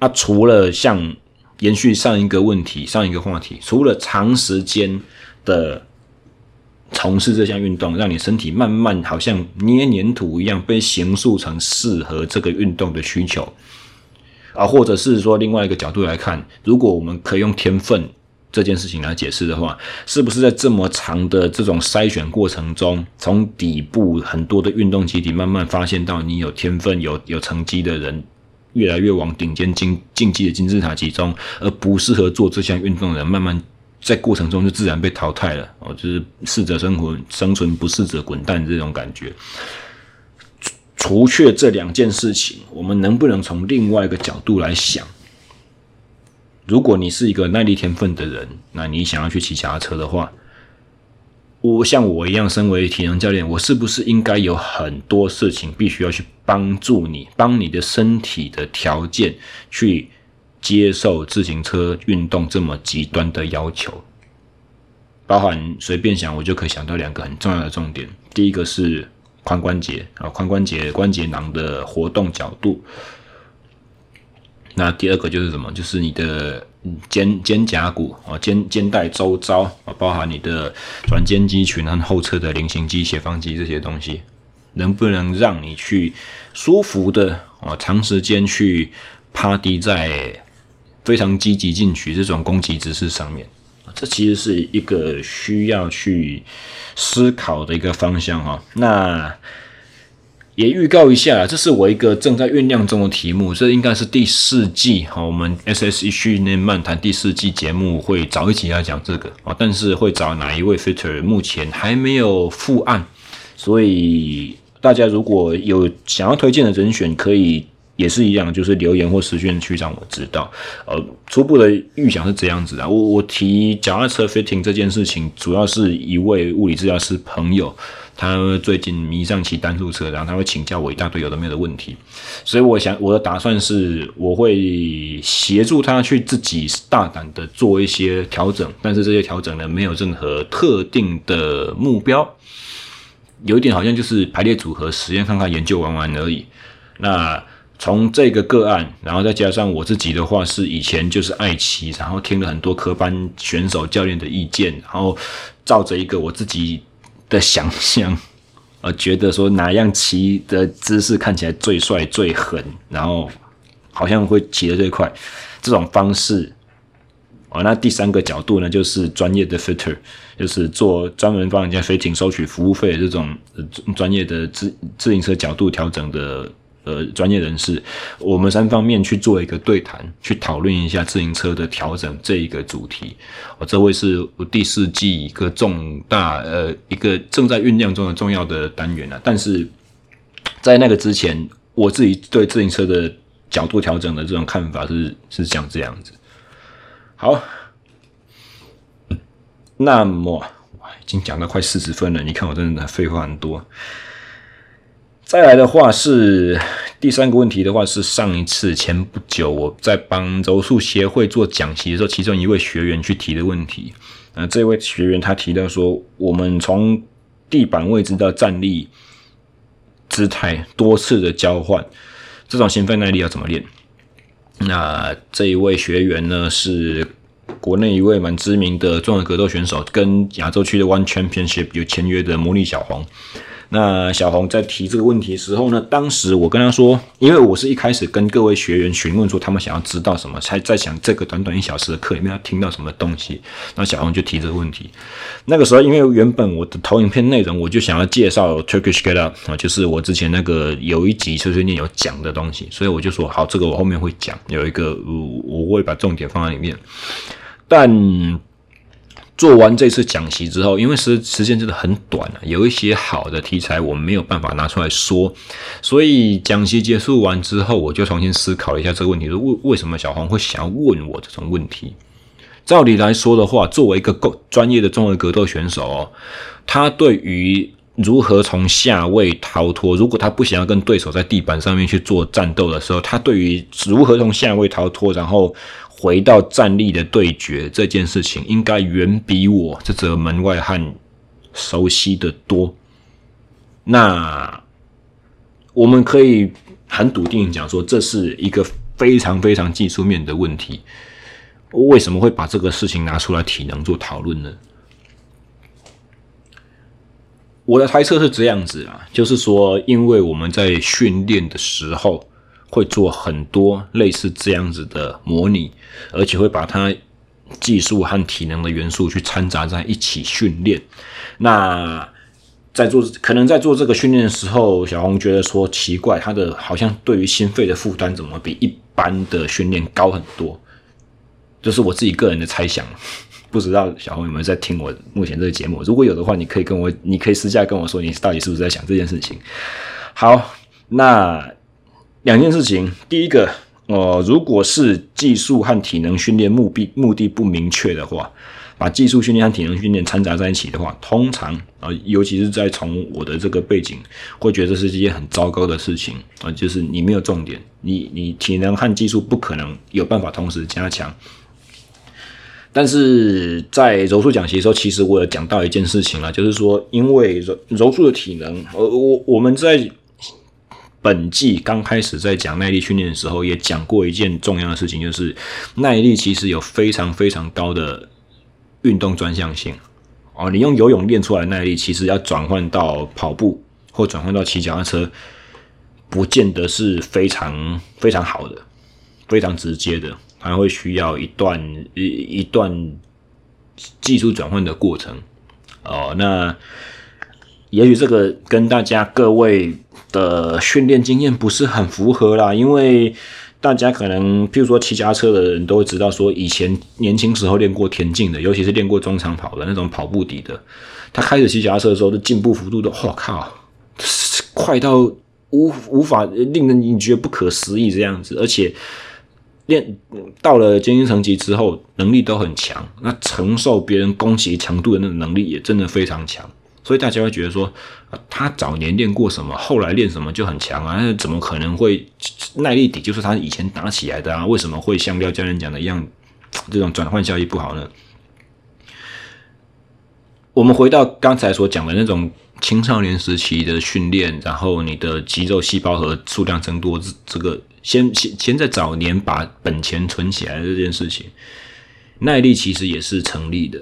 啊，除了像延续上一个问题、上一个话题，除了长时间的。从事这项运动，让你身体慢慢好像捏黏土一样被形塑成适合这个运动的需求啊，或者是说另外一个角度来看，如果我们可以用天分这件事情来解释的话，是不是在这么长的这种筛选过程中，从底部很多的运动基地慢慢发现到你有天分、有有成绩的人，越来越往顶尖竞竞技的金字塔集中，而不适合做这项运动的人慢慢。在过程中就自然被淘汰了哦，就是适者生存，生存不适者滚蛋这种感觉。除却这两件事情，我们能不能从另外一个角度来想？如果你是一个耐力天分的人，那你想要去骑脚踏车的话，我像我一样身为体能教练，我是不是应该有很多事情必须要去帮助你，帮你的身体的条件去？接受自行车运动这么极端的要求，包含随便想，我就可以想到两个很重要的重点。第一个是髋关节啊，髋关节关节囊的活动角度。那第二个就是什么？就是你的肩肩胛骨啊，肩肩带周遭啊，包含你的转肩肌群和后侧的菱形肌、斜方肌这些东西，能不能让你去舒服的啊，长时间去趴低在。非常积极进取这种攻击姿势上面，这其实是一个需要去思考的一个方向哈。那也预告一下，这是我一个正在酝酿中的题目，这应该是第四季哈。我们 SSE 训练漫谈第四季节目会早一集来讲这个啊，但是会找哪一位 fitter 目前还没有复案，所以大家如果有想要推荐的人选，可以。也是一样，就是留言或私讯去让我知道。呃，初步的预想是这样子的。我我提脚踏车 fitting 这件事情，主要是一位物理治疗师朋友，他最近迷上骑单速车，然后他会请教我一大堆有的没有的问题。所以我想我的打算是，我会协助他去自己大胆的做一些调整，但是这些调整呢，没有任何特定的目标，有一点好像就是排列组合实验看看，研究玩玩而已。那。从这个个案，然后再加上我自己的话，是以前就是爱骑，然后听了很多科班选手教练的意见，然后照着一个我自己的想象，(laughs) 呃，觉得说哪样骑的姿势看起来最帅最狠，然后好像会骑得最快，这种方式。哦，那第三个角度呢，就是专业的 fitter，就是做专门帮人家飞艇收取服务费的这种专业的自自行车角度调整的。呃，专业人士，我们三方面去做一个对谈，去讨论一下自行车的调整这一个主题。哦，这会是第四季一个重大呃一个正在酝酿中的重要的单元啊。但是在那个之前，我自己对自行车的角度调整的这种看法是是像这样子。好，那么已经讲到快四十分了，你看我真的废话很多。再来的话是第三个问题的话是上一次前不久我在帮柔术协会做讲习的时候，其中一位学员去提的问题。呃，这位学员他提到说，我们从地板位置到站立姿态多次的交换，这种心肺耐力要怎么练？那这一位学员呢，是国内一位蛮知名的综合格斗选手，跟亚洲区的 One Championship 有签约的魔力小黄。那小红在提这个问题的时候呢，当时我跟他说，因为我是一开始跟各位学员询问说他们想要知道什么，才在想这个短短一小时的课里面要听到什么东西。那小红就提这个问题。那个时候，因为原本我的投影片内容我就想要介绍 Turkish Get Up 啊，就是我之前那个有一集碎碎念有讲的东西，所以我就说好，这个我后面会讲，有一个我我会把重点放在里面，但。做完这次讲习之后，因为时时间真的很短啊，有一些好的题材我们没有办法拿出来说，所以讲习结束完之后，我就重新思考了一下这个问题：为为什么小黄会想要问我这种问题？照理来说的话，作为一个够专业的综合格斗选手哦，他对于如何从下位逃脱，如果他不想要跟对手在地板上面去做战斗的时候，他对于如何从下位逃脱，然后。回到站立的对决这件事情，应该远比我这则门外汉熟悉的多。那我们可以很笃定讲说，这是一个非常非常技术面的问题。为什么会把这个事情拿出来体能做讨论呢？我的猜测是这样子啊，就是说，因为我们在训练的时候。会做很多类似这样子的模拟，而且会把它技术和体能的元素去掺杂在一起训练。那在做可能在做这个训练的时候，小红觉得说奇怪，他的好像对于心肺的负担怎么比一般的训练高很多？这是我自己个人的猜想，(laughs) 不知道小红有没有在听我目前这个节目？如果有的话，你可以跟我，你可以私下跟我说，你到底是不是在想这件事情？好，那。两件事情，第一个，呃，如果是技术和体能训练目的目的不明确的话，把技术训练和体能训练掺杂在一起的话，通常啊、尤其是在从我的这个背景，会觉得是一件很糟糕的事情啊、就是你没有重点，你你体能和技术不可能有办法同时加强。但是在柔术讲习的时候，其实我有讲到一件事情了，就是说，因为柔柔术的体能，呃，我我们在。本季刚开始在讲耐力训练的时候，也讲过一件重要的事情，就是耐力其实有非常非常高的运动专项性哦。你用游泳练出来的耐力，其实要转换到跑步或转换到骑脚踏车，不见得是非常非常好的、非常直接的，还会需要一段一一段技术转换的过程哦。那也许这个跟大家各位。的训练经验不是很符合啦，因为大家可能，譬如说骑脚踏车的人都会知道，说以前年轻时候练过田径的，尤其是练过中长跑的那种跑步底的，他开始骑脚踏车的时候的进步幅度都，我靠，快到无无法令人你觉得不可思议这样子，而且练到了精英层级之后，能力都很强，那承受别人攻击强度的那种能力也真的非常强。所以大家会觉得说，他早年练过什么，后来练什么就很强啊？那怎么可能会耐力底就是他以前打起来的啊？为什么会像廖教练讲的一样，这种转换效益不好呢？我们回到刚才所讲的那种青少年时期的训练，然后你的肌肉细胞和数量增多，这个先先先在早年把本钱存起来这件事情，耐力其实也是成立的。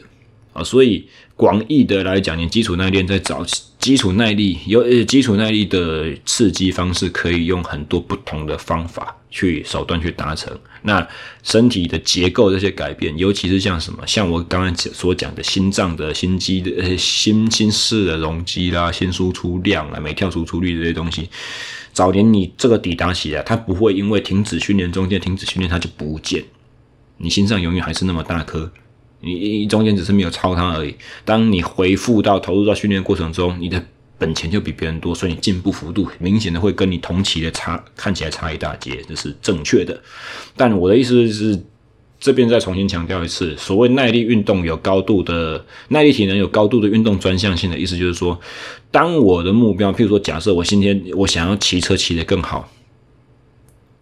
所以广义的来讲，你基础耐练在找基础耐力有基础耐力的刺激方式，可以用很多不同的方法去手段去达成。那身体的结构这些改变，尤其是像什么，像我刚刚所讲的心脏的心肌的心心室的容积啦、心输出量啊、每跳输出率这些东西，早年你这个抵达起来，它不会因为停止训练中间停止训练它就不见，你心脏永远还是那么大颗。你中间只是没有超他而已。当你回复到投入到训练过程中，你的本钱就比别人多，所以你进步幅度明显的会跟你同期的差看起来差一大截，这是正确的。但我的意思是，这边再重新强调一次，所谓耐力运动有高度的耐力体能有高度的运动专项性的意思，就是说，当我的目标，譬如说，假设我今天我想要骑车骑得更好，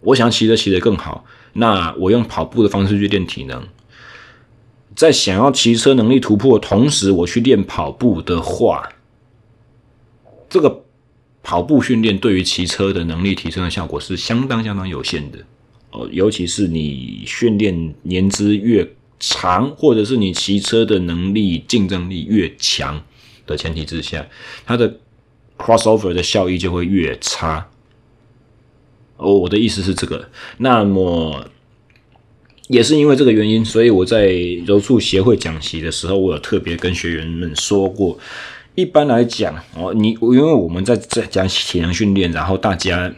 我想骑车骑得更好，那我用跑步的方式去练体能，在想要骑车能力突破的同时，我去练跑步的话。这个跑步训练对于骑车的能力提升的效果是相当相当有限的哦，尤其是你训练年资越长，或者是你骑车的能力竞争力越强的前提之下，它的 crossover 的效益就会越差。哦，我的意思是这个。那么也是因为这个原因，所以我在柔术协会讲习的时候，我有特别跟学员们说过。一般来讲，哦，你因为我们在在讲体能训练，然后大家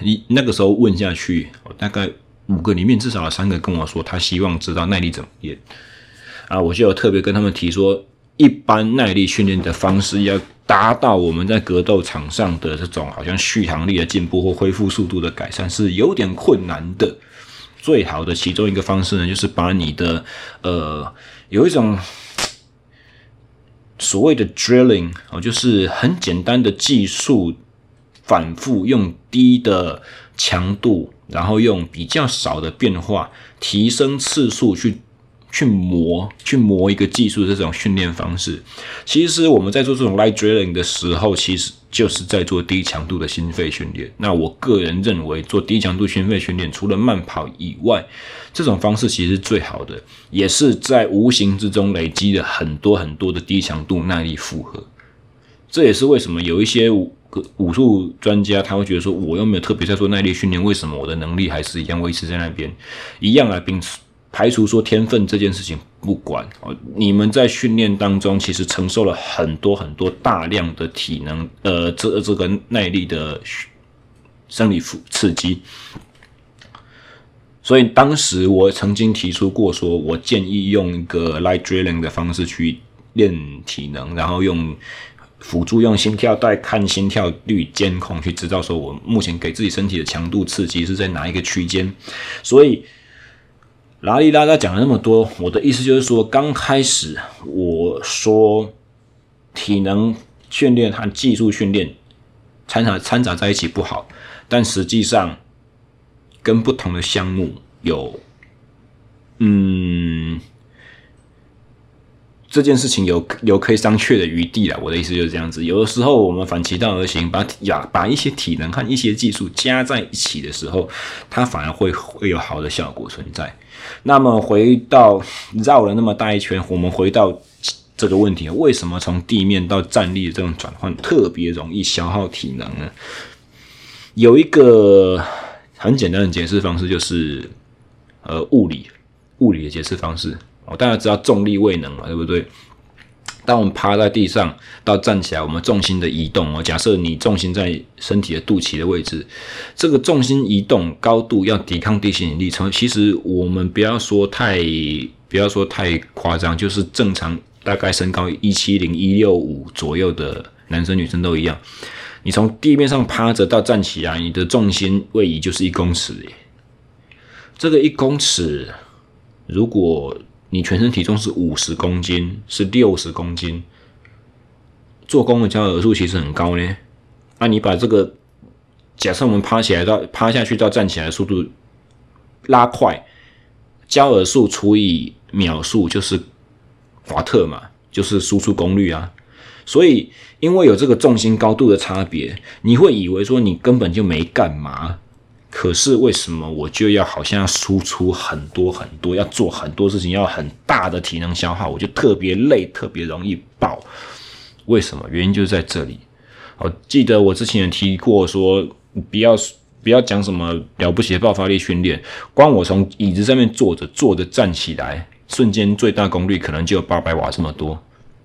你那个时候问下去，大概五个里面至少有三个跟我说，他希望知道耐力怎么练啊，我就有特别跟他们提说，一般耐力训练的方式要达到我们在格斗场上的这种好像续航力的进步或恢复速度的改善是有点困难的。最好的其中一个方式呢，就是把你的呃有一种。所谓的 drilling 哦，就是很简单的技术，反复用低的强度，然后用比较少的变化，提升次数去去磨，去磨一个技术这种训练方式。其实我们在做这种 light drilling 的时候，其实就是在做低强度的心肺训练。那我个人认为，做低强度心肺训练，除了慢跑以外，这种方式其实是最好的，也是在无形之中累积了很多很多的低强度耐力负荷。这也是为什么有一些武武术专家他会觉得说，我又没有特别在做耐力训练，为什么我的能力还是一样维持在那边？一样来并排除说天分这件事情不管哦，你们在训练当中其实承受了很多很多大量的体能，呃，这这个耐力的生理负刺激。所以当时我曾经提出过，说我建议用一个 light drilling 的方式去练体能，然后用辅助用心跳带看心跳率监控，去知道说我目前给自己身体的强度刺激是在哪一个区间。所以拉里拉拉讲了那么多，我的意思就是说，刚开始我说体能训练和技术训练掺杂掺杂在一起不好，但实际上。跟不同的项目有，嗯，这件事情有有可以商榷的余地了。我的意思就是这样子。有的时候我们反其道而行，把呀把一些体能和一些技术加在一起的时候，它反而会会有好的效果存在。那么回到绕了那么大一圈，我们回到这个问题：为什么从地面到站立的这种转换特别容易消耗体能呢？有一个。很简单的解释方式就是，呃，物理物理的解释方式哦，大家知道重力未能嘛，对不对？当我们趴在地上到站起来，我们重心的移动哦，假设你重心在身体的肚脐的位置，这个重心移动高度要抵抗地心引力。从其实我们不要说太不要说太夸张，就是正常大概身高一七零一六五左右的男生女生都一样。你从地面上趴着到站起来，你的重心位移就是一公尺耶。这个一公尺，如果你全身体重是五十公斤，是六十公斤，做功的焦耳数其实很高呢。那你把这个，假设我们趴起来到趴下去到站起来速度拉快，焦耳数除以秒数就是华特嘛，就是输出功率啊。所以，因为有这个重心高度的差别，你会以为说你根本就没干嘛。可是为什么我就要好像要输出很多很多，要做很多事情，要很大的体能消耗，我就特别累，特别容易爆？为什么？原因就在这里。我记得我之前也提过说，不要不要讲什么了不起的爆发力训练，光我从椅子上面坐着坐着站起来，瞬间最大功率可能就有八百瓦这么多。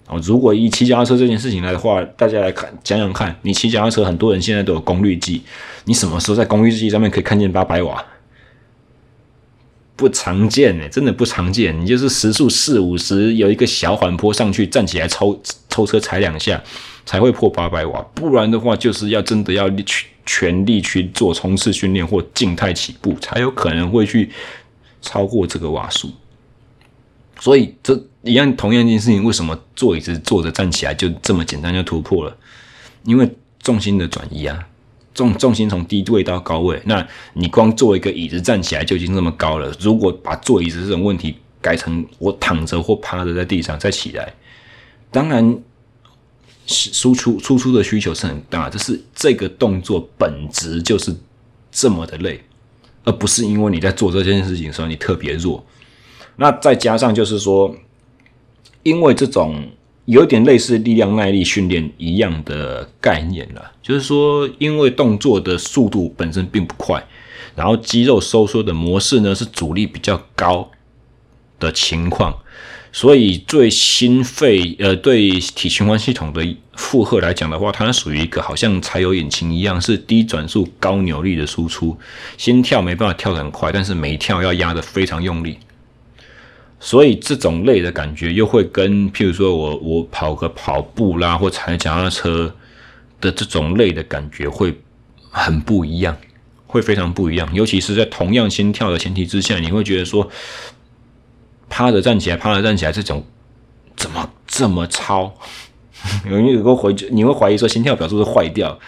哦，如果以骑脚踏车这件事情来的话，大家来看，讲讲看，你骑脚踏车，很多人现在都有功率计，你什么时候在功率计上面可以看见八百瓦？不常见诶，真的不常见。你就是时速四五十，有一个小缓坡上去，站起来抽抽车踩两下，才会破八百瓦，不然的话就是要真的要去全力去做冲刺训练或静态起步，才有可能会去超过这个瓦数。所以这一样同样一件事情，为什么坐椅子坐着站起来就这么简单就突破了？因为重心的转移啊，重重心从低位到高位，那你光坐一个椅子站起来就已经这么高了。如果把坐椅子这种问题改成我躺着或趴着在地上再起来，当然。输出输出的需求是很大，就是这个动作本质就是这么的累，而不是因为你在做这件事情的时候你特别弱。那再加上就是说，因为这种有点类似力量耐力训练一样的概念了，就是说，因为动作的速度本身并不快，然后肌肉收缩的模式呢是阻力比较高的情况。所以，对心肺呃，对体循环系统的负荷来讲的话，它属于一个好像柴油引擎一样，是低转速高扭力的输出，心跳没办法跳得很快，但是每一跳要压得非常用力。所以，这种累的感觉又会跟譬如说我我跑个跑步啦，或踩脚踏车的这种累的感觉会很不一样，会非常不一样。尤其是在同样心跳的前提之下，你会觉得说。趴着站起来，趴着站起来，这种怎么这么超？(laughs) 你会回，你会怀疑说心跳表是不是坏掉？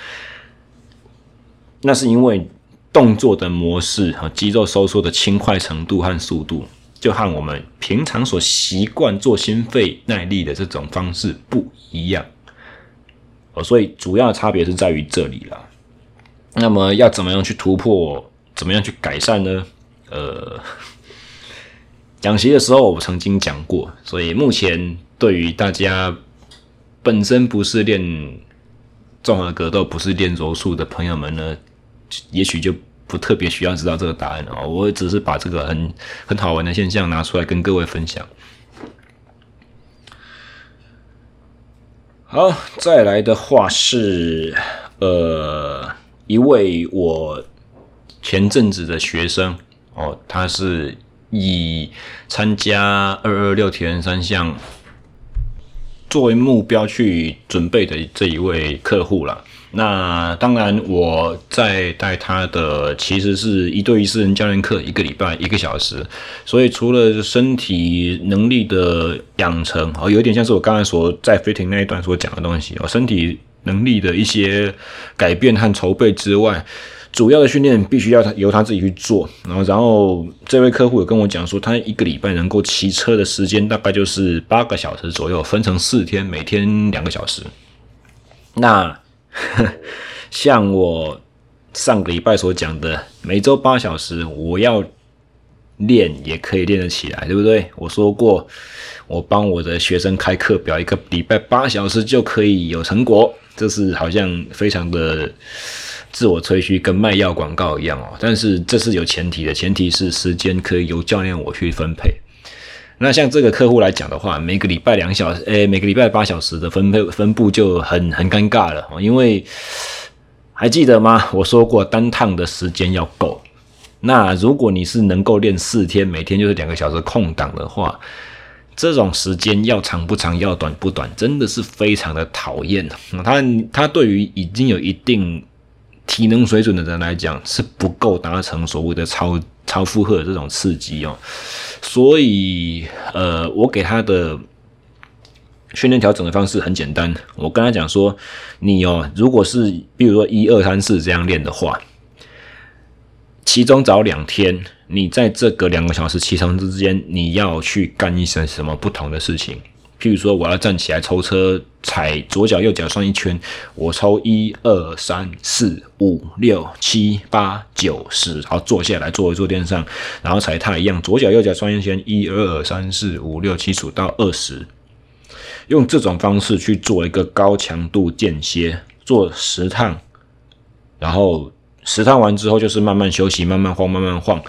那是因为动作的模式和肌肉收缩的轻快程度和速度，就和我们平常所习惯做心肺耐力的这种方式不一样。哦，所以主要的差别是在于这里了。那么要怎么样去突破？怎么样去改善呢？呃。(laughs) 讲习的时候，我曾经讲过，所以目前对于大家本身不是练综合格斗、不是练柔术的朋友们呢，也许就不特别需要知道这个答案哦。我只是把这个很很好玩的现象拿出来跟各位分享。好，再来的话是呃一位我前阵子的学生哦，他是。以参加二二六铁人三项作为目标去准备的这一位客户了。那当然，我在带他的其实是一对一私人教练课，一个礼拜一个小时。所以除了身体能力的养成，哦，有点像是我刚才所在 fitting 那一段所讲的东西哦，身体能力的一些改变和筹备之外。主要的训练必须要他由他自己去做，然后，然后这位客户有跟我讲说，他一个礼拜能够骑车的时间大概就是八个小时左右，分成四天，每天两个小时。那 (laughs) 像我上个礼拜所讲的，每周八小时，我要练也可以练得起来，对不对？我说过，我帮我的学生开课表，一个礼拜八小时就可以有成果，这是好像非常的。自我吹嘘跟卖药广告一样哦，但是这是有前提的，前提是时间可以由教练我去分配。那像这个客户来讲的话，每个礼拜两小时，诶，每个礼拜八小时的分配分布就很很尴尬了，因为还记得吗？我说过单趟的时间要够。那如果你是能够练四天，每天就是两个小时空档的话，这种时间要长不长，要短不短，真的是非常的讨厌。他他对于已经有一定。体能水准的人来讲是不够达成所谓的超 (laughs) 超负荷的这种刺激哦，所以呃，我给他的训练调整的方式很简单，我跟他讲说，你哦，如果是比如说一二三四这样练的话，其中找两天，你在这个两个小时骑乘之间，你要去干一些什么不同的事情。譬如说，我要站起来抽车，踩左脚右脚算一圈，我抽一二三四五六七八九十，然后坐下来坐回坐垫上，然后踩踏一样，左脚右脚算一圈，一二三四五六七数到二十，用这种方式去做一个高强度间歇，做十趟，然后十趟完之后就是慢慢休息，慢慢晃，慢慢晃。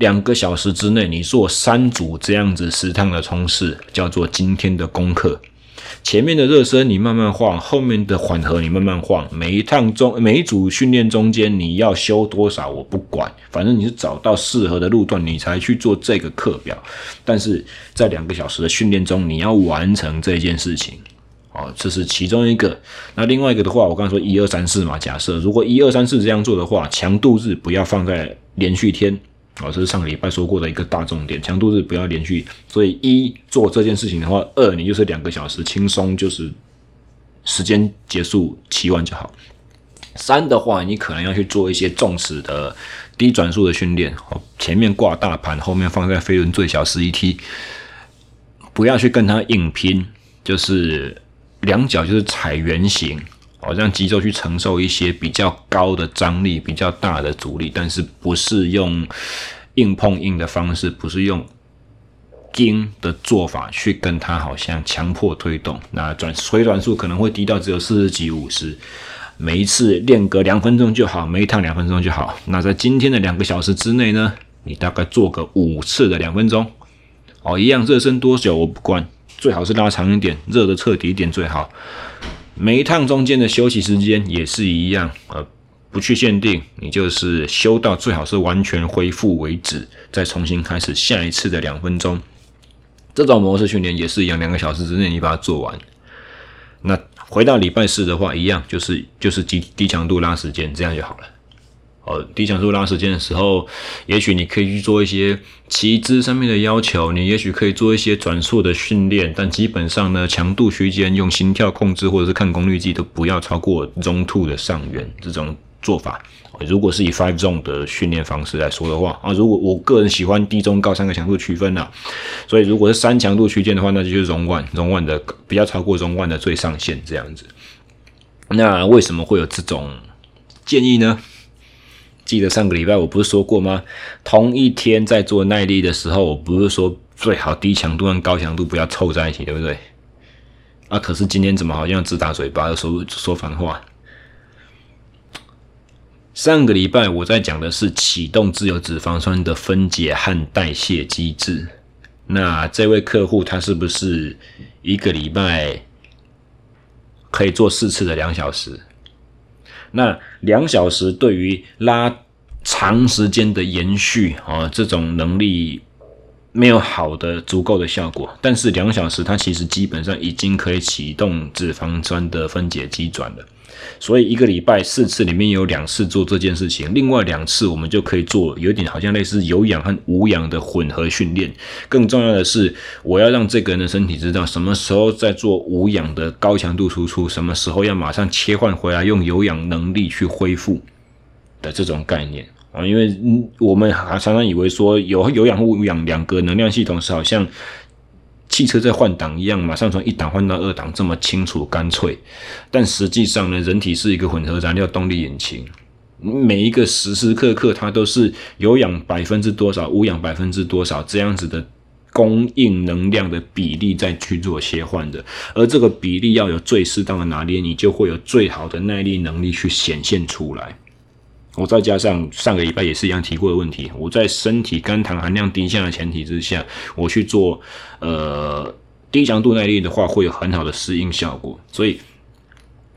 两个小时之内，你做三组这样子十趟的冲刺，叫做今天的功课。前面的热身你慢慢晃，后面的缓和你慢慢晃。每一趟中，每一组训练中间你要休多少，我不管，反正你是找到适合的路段，你才去做这个课表。但是在两个小时的训练中，你要完成这件事情。哦，这是其中一个。那另外一个的话，我刚才说一二三四嘛，假设如果一二三四这样做的话，强度日不要放在连续天。哦，这是上个礼拜说过的一个大重点，强度日不要连续。所以一做这件事情的话，二你就是两个小时轻松，就是时间结束骑完就好。三的话，你可能要去做一些重尺的低转速的训练，哦，前面挂大盘，后面放在飞轮最小十一 T，不要去跟它硬拼，就是两脚就是踩圆形，哦，让肌肉去承受一些比较高的张力、比较大的阻力，但是不是用硬碰硬的方式，不是用硬的做法去跟它好像强迫推动，那转回转数可能会低到只有四十几、五十。每一次练个两分钟就好，每一趟两分钟就好。那在今天的两个小时之内呢，你大概做个五次的两分钟，哦，一样热身多久我不管，最好是拉长一点，热的彻底一点最好。每一趟中间的休息时间也是一样，呃，不去限定，你就是休到最好是完全恢复为止，再重新开始下一次的两分钟。这种模式训练也是一样，两个小时之内你把它做完。那回到礼拜四的话，一样就是就是低低强度拉时间，这样就好了。哦，低强度拉时间的时候，也许你可以去做一些骑姿上面的要求，你也许可以做一些转速的训练，但基本上呢，强度区间用心跳控制或者是看功率计都不要超过 Zone Two 的上缘这种做法。如果是以 Five Zone 的训练方式来说的话啊，如果我个人喜欢低、中、高三个强度区分啊，所以如果是三强度区间的话，那就是 Zone 容 one 的不要超过 Zone One 的最上限这样子。那为什么会有这种建议呢？记得上个礼拜我不是说过吗？同一天在做耐力的时候，我不是说最好低强度跟高强度不要凑在一起，对不对？啊，可是今天怎么好像自打嘴巴，说说反话？上个礼拜我在讲的是启动自由脂肪酸的分解和代谢机制。那这位客户他是不是一个礼拜可以做四次的两小时？那两小时对于拉长时间的延续啊，这种能力没有好的足够的效果。但是两小时它其实基本上已经可以启动脂肪酸的分解机转了。所以一个礼拜四次里面有两次做这件事情，另外两次我们就可以做有点好像类似有氧和无氧的混合训练。更重要的是，我要让这个人的身体知道什么时候在做无氧的高强度输出，什么时候要马上切换回来用有氧能力去恢复的这种概念啊。因为我们还常常以为说有有氧和无氧两个能量系统是好像。汽车在换挡一样，马上从一档换到二档这么清楚干脆，但实际上呢，人体是一个混合燃料动力引擎，每一个时时刻刻它都是有氧百分之多少，无氧百分之多少这样子的供应能量的比例在去做切换的，而这个比例要有最适当的拿捏，你就会有最好的耐力能力去显现出来。我再加上上个礼拜也是一样提过的问题，我在身体肝糖含量低下的前提之下，我去做呃低强度耐力的话，会有很好的适应效果。所以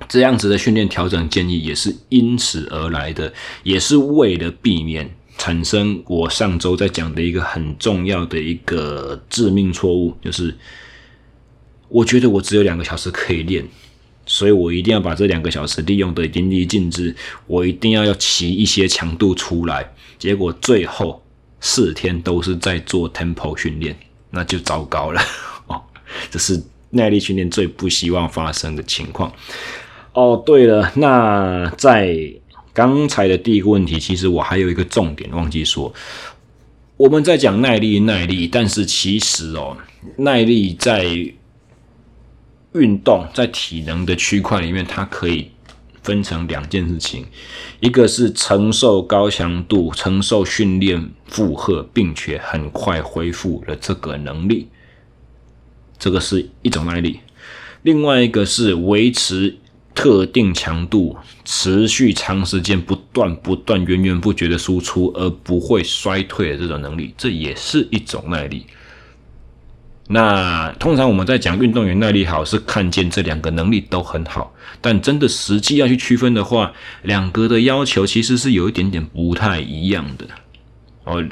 这样子的训练调整建议也是因此而来的，也是为了避免产生我上周在讲的一个很重要的一个致命错误，就是我觉得我只有两个小时可以练。所以我一定要把这两个小时利用得淋漓尽致，我一定要要骑一些强度出来，结果最后四天都是在做 tempo 训练，那就糟糕了 (laughs) 哦。这是耐力训练最不希望发生的情况。哦，对了，那在刚才的第一个问题，其实我还有一个重点忘记说，我们在讲耐力，耐力，但是其实哦，耐力在。运动在体能的区块里面，它可以分成两件事情，一个是承受高强度、承受训练负荷，并且很快恢复的这个能力，这个是一种耐力；另外一个是维持特定强度、持续长时间、不断不断、源源不绝的输出而不会衰退的这种能力，这也是一种耐力。那通常我们在讲运动员耐力好，是看见这两个能力都很好，但真的实际要去区分的话，两个的要求其实是有一点点不太一样的。哦，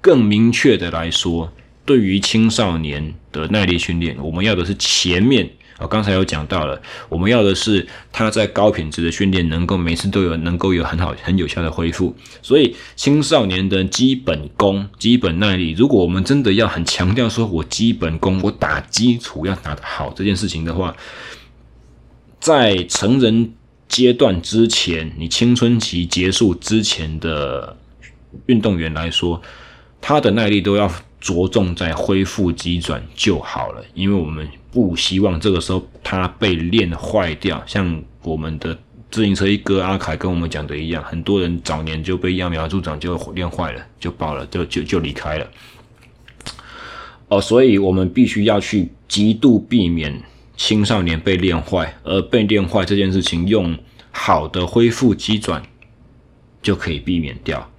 更明确的来说，对于青少年的耐力训练，我们要的是前面我刚才有讲到了，我们要的是他在高品质的训练，能够每次都有能够有很好很有效的恢复。所以青少年的基本功、基本耐力，如果我们真的要很强调说，我基本功我打基础要打得好这件事情的话，在成人阶段之前，你青春期结束之前的运动员来说，他的耐力都要着重在恢复机转就好了，因为我们不希望这个时候他被练坏掉。像我们的自行车一哥阿凯跟我们讲的一样，很多人早年就被揠苗助长，就练坏了，就爆了，就就就离开了。哦，所以我们必须要去极度避免青少年被练坏，而被练坏这件事情，用好的恢复机转就可以避免掉。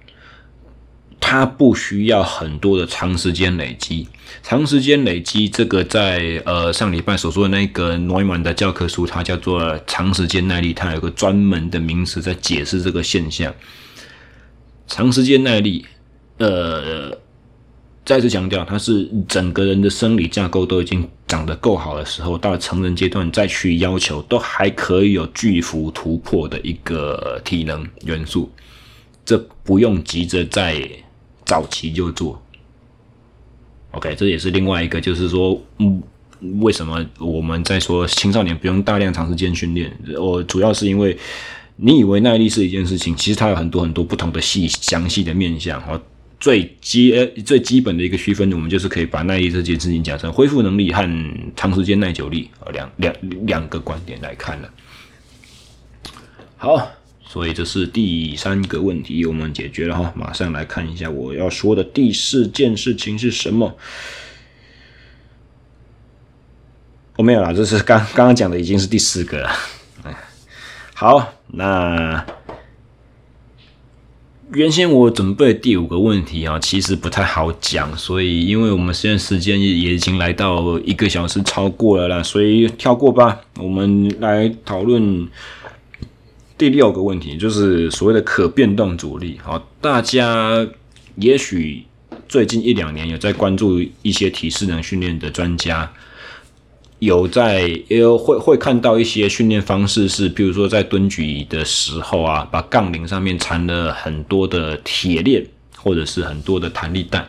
它不需要很多的长时间累积，长时间累积这个在呃上礼拜所说的那个诺伊曼的教科书，它叫做长时间耐力，它有个专门的名词在解释这个现象。长时间耐力，呃，再次强调，它是整个人的生理架构都已经长得够好的时候，到了成人阶段再去要求，都还可以有巨幅突破的一个体能元素，这不用急着在。早期就做，OK，这也是另外一个，就是说，嗯，为什么我们在说青少年不用大量长时间训练？我主要是因为，你以为耐力是一件事情，其实它有很多很多不同的细详细的面向。哦，最基最基本的一个区分，我们就是可以把耐力这件事情讲成恢复能力和长时间耐久力啊，两两两个观点来看了。好。所以这是第三个问题，我们解决了哈。马上来看一下我要说的第四件事情是什么。我、哦、没有啦，这是刚刚刚讲的已经是第四个了。好，那原先我准备第五个问题啊，其实不太好讲，所以因为我们现在时间也也已经来到一个小时超过了啦，所以跳过吧。我们来讨论。第六个问题就是所谓的可变动阻力。好，大家也许最近一两年有在关注一些体适能训练的专家，有在也有会会看到一些训练方式是，比如说在蹲举的时候啊，把杠铃上面缠了很多的铁链，或者是很多的弹力带，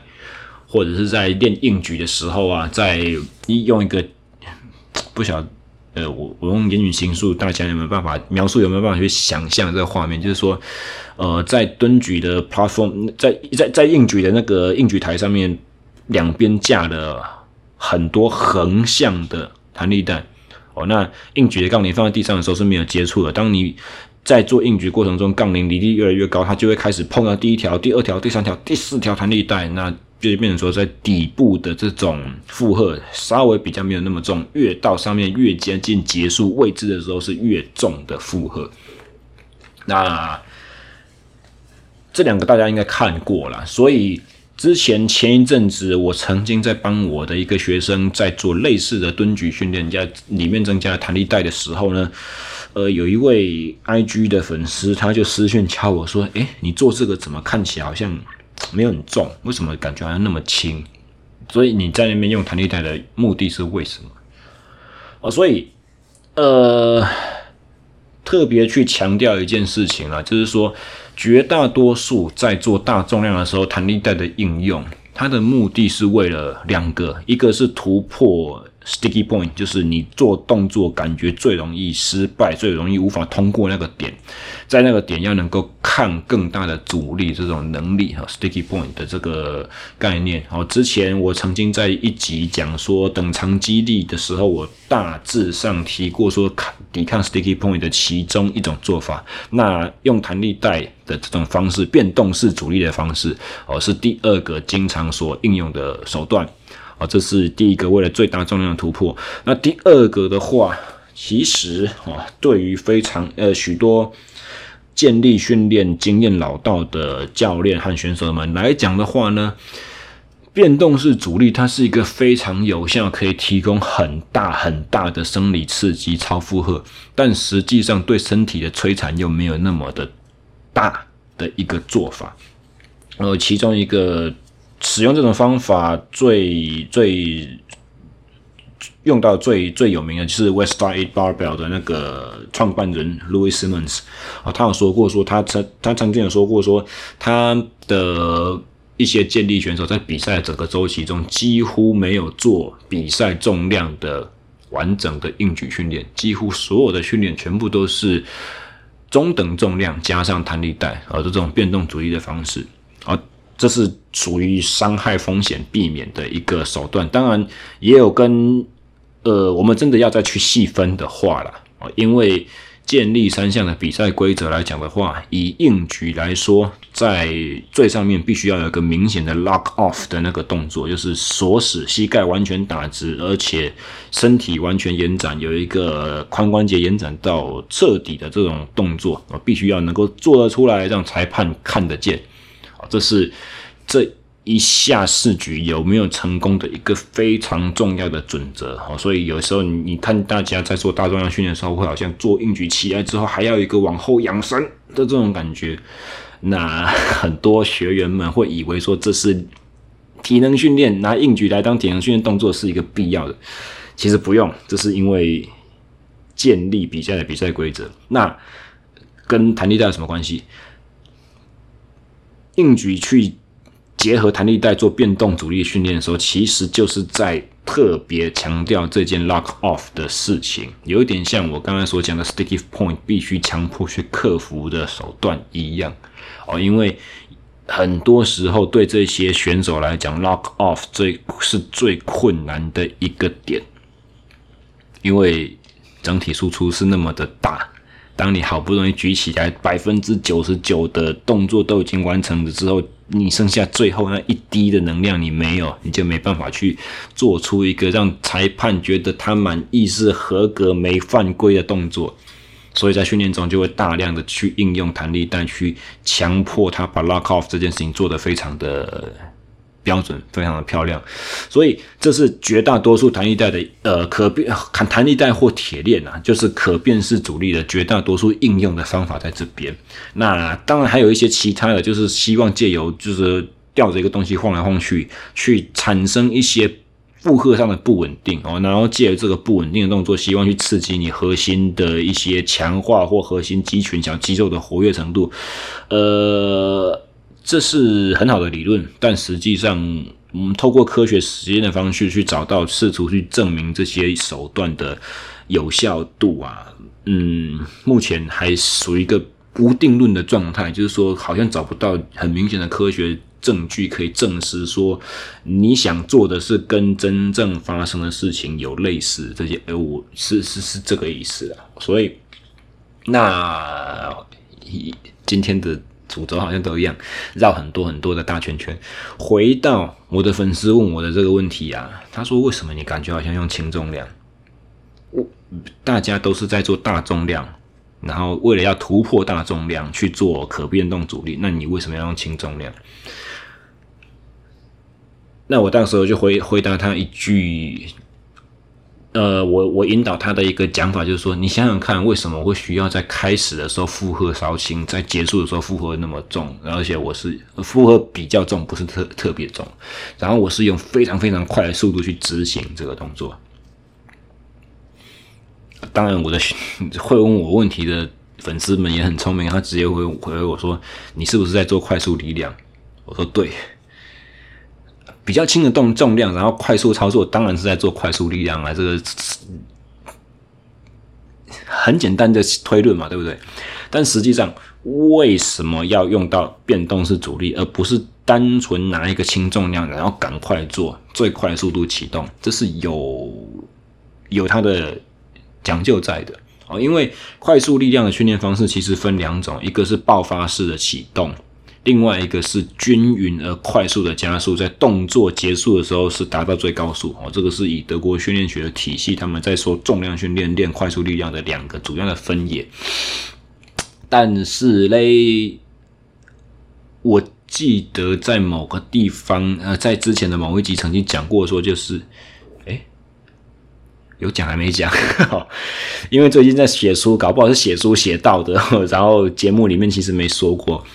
或者是在练硬举的时候啊，在用一个不晓。呃，我我用言语形述，大家有没有办法描述？有没有办法去想象这个画面？就是说，呃，在蹲举的 platform，在在在硬举的那个硬举台上面，两边架了很多横向的弹力带。哦，那硬举的杠铃放在地上的时候是没有接触的。当你在做硬举过程中，杠铃离地越来越高，它就会开始碰到第一条、第二条、第三条、第四条弹力带。那就变成说，在底部的这种负荷稍微比较没有那么重，越到上面越接近结束位置的时候是越重的负荷。那这两个大家应该看过了，所以之前前一阵子我曾经在帮我的一个学生在做类似的蹲举训练，加里面增加弹力带的时候呢，呃，有一位 IG 的粉丝他就私讯敲我说：“诶，你做这个怎么看起来好像？”没有很重，为什么感觉好像那么轻？所以你在那边用弹力带的目的是为什么？哦，所以呃，特别去强调一件事情啊，就是说绝大多数在做大重量的时候，弹力带的应用，它的目的是为了两个，一个是突破。Sticky point 就是你做动作感觉最容易失败、最容易无法通过那个点，在那个点要能够抗更大的阻力这种能力哈，Sticky point 的这个概念。好，之前我曾经在一集讲说等长肌力的时候，我大致上提过说抗抵抗 Sticky point 的其中一种做法，那用弹力带的这种方式，变动式阻力的方式，哦，是第二个经常所应用的手段。啊，这是第一个为了最大重量突破。那第二个的话，其实啊，对于非常呃许多建立训练经验老道的教练和选手们来讲的话呢，变动式阻力它是一个非常有效，可以提供很大很大的生理刺激、超负荷，但实际上对身体的摧残又没有那么的大的一个做法。呃，其中一个。使用这种方法最最用到最最有名的就是 Westside Barbell 的那个创办人 Louis Simmons 啊，他有说过说他曾他曾经有说过说他的一些健力选手在比赛整个周期中几乎没有做比赛重量的完整的硬举训练，几乎所有的训练全部都是中等重量加上弹力带啊，这种变动主义的方式啊。这是属于伤害风险避免的一个手段，当然也有跟呃，我们真的要再去细分的话啦，啊，因为建立三项的比赛规则来讲的话，以硬举来说，在最上面必须要有一个明显的 lock off 的那个动作，就是锁死膝盖完全打直，而且身体完全延展，有一个髋关节延展到彻底的这种动作，啊，必须要能够做得出来，让裁判看得见啊。这是这一下四举有没有成功的一个非常重要的准则。所以有时候你看大家在做大重量训练的时候，会好像做硬举起来之后还要一个往后仰身的这种感觉。那很多学员们会以为说这是体能训练，拿硬举来当体能训练动作是一个必要的。其实不用，这是因为建立比赛的比赛规则。那跟弹力带有什么关系？硬举去结合弹力带做变动阻力训练的时候，其实就是在特别强调这件 lock off 的事情，有一点像我刚才所讲的 sticky point 必须强迫去克服的手段一样哦。因为很多时候对这些选手来讲，lock off 最是最困难的一个点，因为整体输出是那么的大。当你好不容易举起来，百分之九十九的动作都已经完成了之后，你剩下最后那一滴的能量你没有，你就没办法去做出一个让裁判觉得他满意是合格没犯规的动作。所以在训练中就会大量的去应用弹力带，去强迫他把 lock off 这件事情做得非常的。标准非常的漂亮，所以这是绝大多数弹力带的呃可变弹弹力带或铁链啊，就是可变式阻力的绝大多数应用的方法在这边。那当然还有一些其他的，就是希望借由就是吊着一个东西晃来晃去，去产生一些负荷上的不稳定哦，然后借由这个不稳定的动作，希望去刺激你核心的一些强化或核心肌群小肌肉的活跃程度，呃。这是很好的理论，但实际上，我们透过科学实验的方式去找到，试图去证明这些手段的有效度啊，嗯，目前还属于一个无定论的状态，就是说，好像找不到很明显的科学证据可以证实说，你想做的是跟真正发生的事情有类似这些，哎，我是是是这个意思啊，所以，那今天的。主轴好像都一样，绕很多很多的大圈圈。回到我的粉丝问我的这个问题啊，他说：“为什么你感觉好像用轻重量？我大家都是在做大重量，然后为了要突破大重量去做可变动阻力，那你为什么要用轻重量？”那我当时候就回回答他一句。呃，我我引导他的一个讲法就是说，你想想看，为什么会需要在开始的时候负荷稍轻，在结束的时候负荷那么重？而且我是负荷比较重，不是特特别重。然后我是用非常非常快的速度去执行这个动作。当然，我的会问我问题的粉丝们也很聪明，他直接会回我说：“你是不是在做快速力量？”我说：“对。”比较轻的动重量，然后快速操作，当然是在做快速力量啊。这个很简单的推论嘛，对不对？但实际上，为什么要用到变动式阻力，而不是单纯拿一个轻重量，然后赶快做最快速度启动？这是有有它的讲究在的哦。因为快速力量的训练方式其实分两种，一个是爆发式的启动。另外一个是均匀而快速的加速，在动作结束的时候是达到最高速哦。这个是以德国训练学的体系，他们在说重量训练练快速力量的两个主要的分野。但是嘞，我记得在某个地方，呃，在之前的某一集曾经讲过，说就是，诶，有讲还没讲？(laughs) 因为最近在写书，搞不好是写书写到的，然后节目里面其实没说过。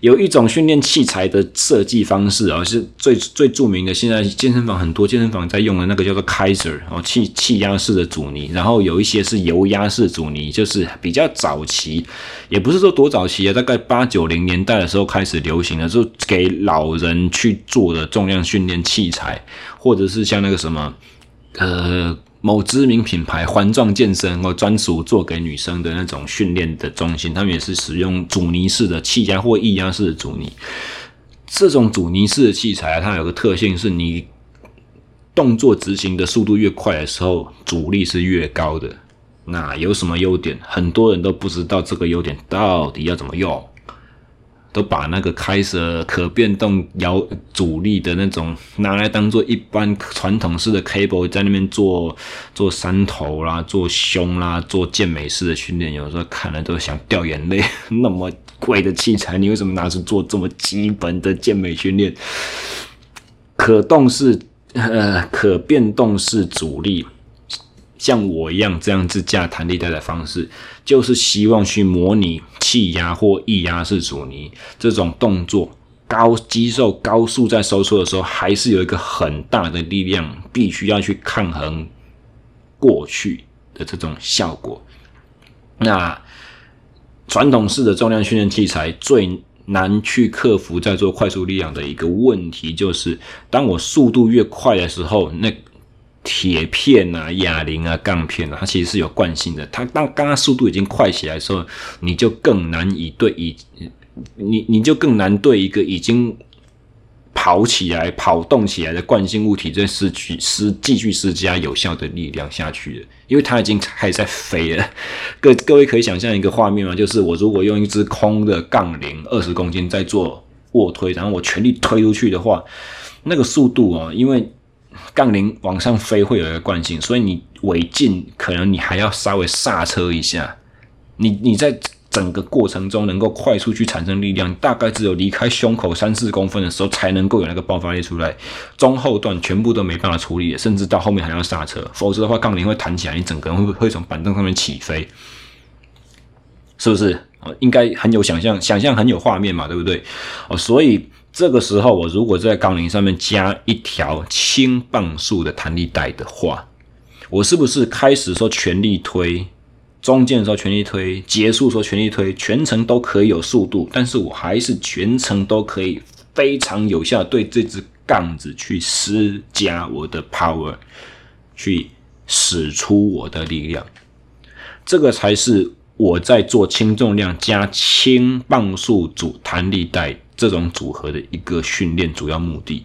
有一种训练器材的设计方式啊，是最最著名的。现在健身房很多健身房在用的那个叫做 Kaiser 哦，气气压式的阻尼，然后有一些是油压式阻尼，就是比较早期，也不是说多早期啊，大概八九零年代的时候开始流行的，就给老人去做的重量训练器材，或者是像那个什么，呃。某知名品牌环状健身或专属做给女生的那种训练的中心，他们也是使用阻尼式的气压或液压式的阻尼。这种阻尼式的器材啊，它有个特性是，你动作执行的速度越快的时候，阻力是越高的。那有什么优点？很多人都不知道这个优点到底要怎么用。都把那个开设可变动摇阻力的那种拿来当做一般传统式的 cable 在那边做做三头啦、做胸啦、做健美式的训练，有时候看了都想掉眼泪。(laughs) 那么贵的器材，你为什么拿出做这么基本的健美训练？可动式呃可变动式阻力。像我一样这样子架弹力带的方式，就是希望去模拟气压或液压式阻尼这种动作，高肌肉高速在收缩的时候，还是有一个很大的力量，必须要去抗衡过去的这种效果。那传统式的重量训练器材最难去克服在做快速力量的一个问题，就是当我速度越快的时候，那铁片啊、哑铃啊、杠片啊，它其实是有惯性的。它当刚刚速度已经快起来的时候，你就更难以对以你你就更难对一个已经跑起来、跑动起来的惯性物体，再失去施继续施加有效的力量下去了，因为它已经开始在飞了。(laughs) 各各位可以想象一个画面吗？就是我如果用一支空的杠铃，二十公斤在做卧推，然后我全力推出去的话，那个速度啊，因为杠铃往上飞会有一个惯性，所以你尾劲可能你还要稍微刹车一下。你你在整个过程中能够快速去产生力量，大概只有离开胸口三四公分的时候才能够有那个爆发力出来。中后段全部都没办法处理，甚至到后面还要刹车，否则的话杠铃会弹起来，你整个人会会从板凳上面起飞，是不是？哦，应该很有想象，想象很有画面嘛，对不对？哦，所以。这个时候，我如果在杠铃上面加一条轻磅数的弹力带的话，我是不是开始说全力推，中间的时候全力推，结束说全力推，全程都可以有速度，但是我还是全程都可以非常有效对这支杠子去施加我的 power，去使出我的力量，这个才是我在做轻重量加轻磅数组弹力带。这种组合的一个训练主要目的，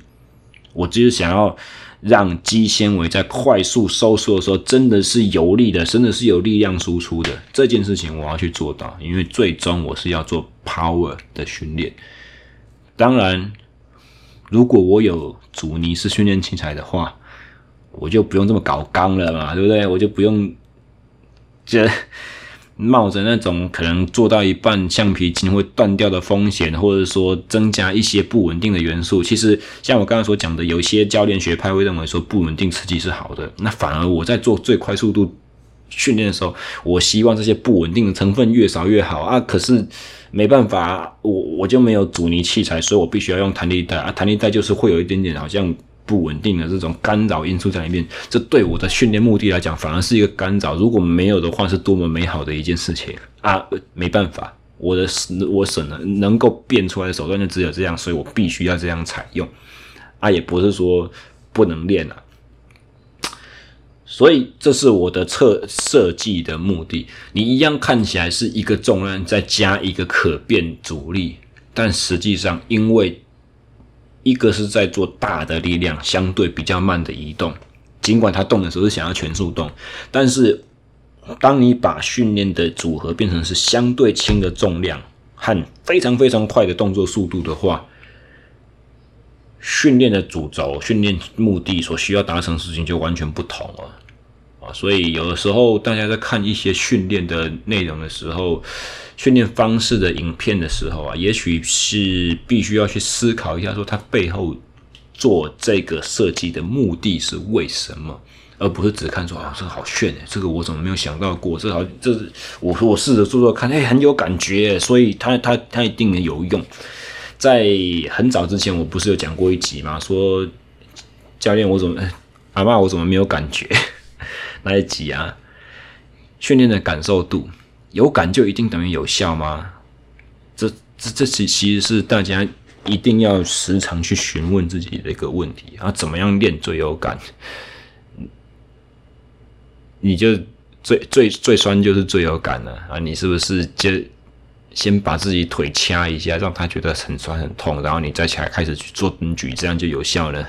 我就是想要让肌纤维在快速收缩的时候，真的是有力的，真的是有力量输出的。这件事情我要去做到，因为最终我是要做 power 的训练。当然，如果我有阻尼式训练器材的话，我就不用这么搞刚了嘛，对不对？我就不用这。冒着那种可能做到一半橡皮筋会断掉的风险，或者说增加一些不稳定的元素。其实像我刚刚所讲的，有些教练学派会认为说不稳定刺激是好的。那反而我在做最快速度训练的时候，我希望这些不稳定的成分越少越好啊。可是没办法，我我就没有阻尼器材，所以我必须要用弹力带啊。弹力带就是会有一点点好像。不稳定的这种干扰因素在里面，这对我的训练目的来讲，反而是一个干扰。如果没有的话，是多么美好的一件事情啊！没办法，我的我省了能够变出来的手段就只有这样，所以我必须要这样采用。啊，也不是说不能练了，所以这是我的测设计的目的。你一样看起来是一个重量再加一个可变阻力，但实际上因为。一个是在做大的力量，相对比较慢的移动，尽管它动的时候是想要全速动，但是当你把训练的组合变成是相对轻的重量和非常非常快的动作速度的话，训练的主轴、训练目的所需要达成的事情就完全不同了。所以有的时候大家在看一些训练的内容的时候，训练方式的影片的时候啊，也许是必须要去思考一下，说它背后做这个设计的目的是为什么？而不是只看说啊，这个好炫哎，这个我怎么没有想到过？这、好，这我说我试着做做看，哎，很有感觉，所以他他他一定有用。在很早之前，我不是有讲过一集吗？说教练，我怎么阿爸，我怎么没有感觉？那一集啊，训练的感受度有感就一定等于有效吗？这这这其其实是大家一定要时常去询问自己的一个问题啊，怎么样练最有感？你就最最最酸就是最有感了啊！你是不是就先把自己腿掐一下，让他觉得很酸很痛，然后你再起来开始去做蹲举，这样就有效了？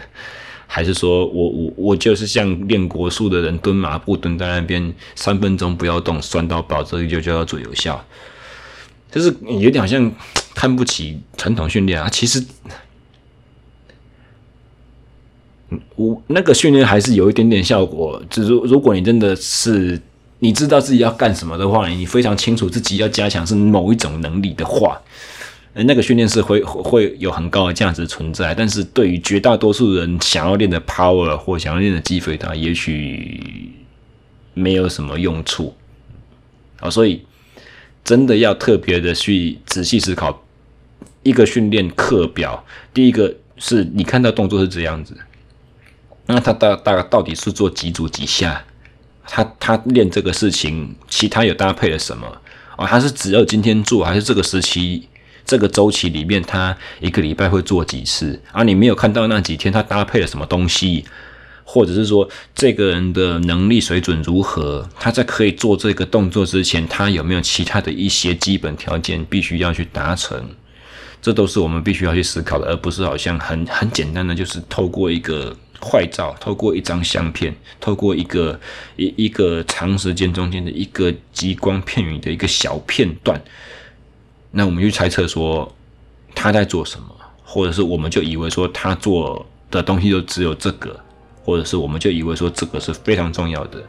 还是说我我我就是像练国术的人，蹲马步蹲在那边三分钟不要动，酸到爆，这就叫做有效？就是有点好像看不起传统训练啊！其实。我那个训练还是有一点点效果，就是如果你真的是你知道自己要干什么的话，你非常清楚自己要加强是某一种能力的话，那个训练是会会有很高的价值存在。但是对于绝大多数人想要练的 power 或想要练的肌肥大，也许没有什么用处。啊，所以真的要特别的去仔细思考一个训练课表。第一个是你看到动作是这样子。那他大大概到底是做几组几下？他他练这个事情，其他有搭配了什么？哦，他是只有今天做，还是这个时期这个周期里面，他一个礼拜会做几次？啊，你没有看到那几天他搭配了什么东西？或者是说这个人的能力水准如何？他在可以做这个动作之前，他有没有其他的一些基本条件必须要去达成？这都是我们必须要去思考的，而不是好像很很简单的，就是透过一个。坏照，透过一张相片，透过一个一一个长时间中间的一个激光片羽的一个小片段，那我们去猜测说他在做什么，或者是我们就以为说他做的东西就只有这个，或者是我们就以为说这个是非常重要的，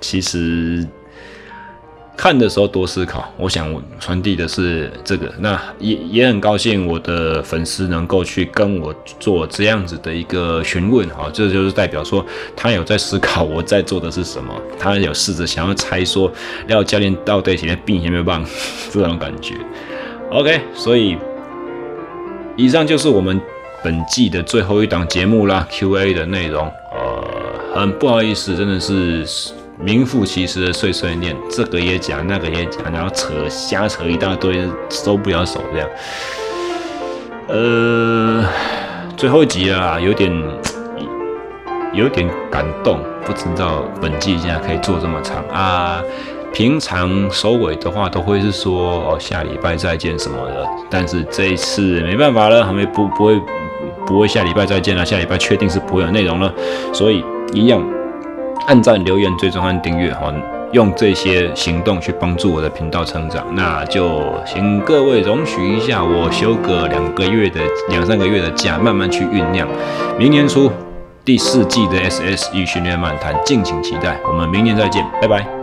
其实。看的时候多思考，我想我传递的是这个，那也也很高兴我的粉丝能够去跟我做这样子的一个询问，哈，这就是代表说他有在思考我在做的是什么，他有试着想要猜说廖教练到底现在病有没有棒 (laughs) 这种感觉。OK，所以以上就是我们本季的最后一档节目啦，QA 的内容，呃，很不好意思，真的是。名副其实的碎碎念，这个也讲，那个也讲，然后扯瞎扯一大堆，收不了手这样。呃，最后一集啊，有点有点感动，不知道本季竟然可以做这么长啊。平常收尾的话都会是说哦，下礼拜再见什么的，但是这一次没办法了，还没不不会不会下礼拜再见了，下礼拜确定是不会有内容了，所以一样。按赞、留言、追踪和订阅，哈，用这些行动去帮助我的频道成长。那就请各位容许一下，我休个两个月的、两三个月的假，慢慢去酝酿。明年初第四季的 SSE 训练漫谈，敬请期待。我们明年再见，拜拜。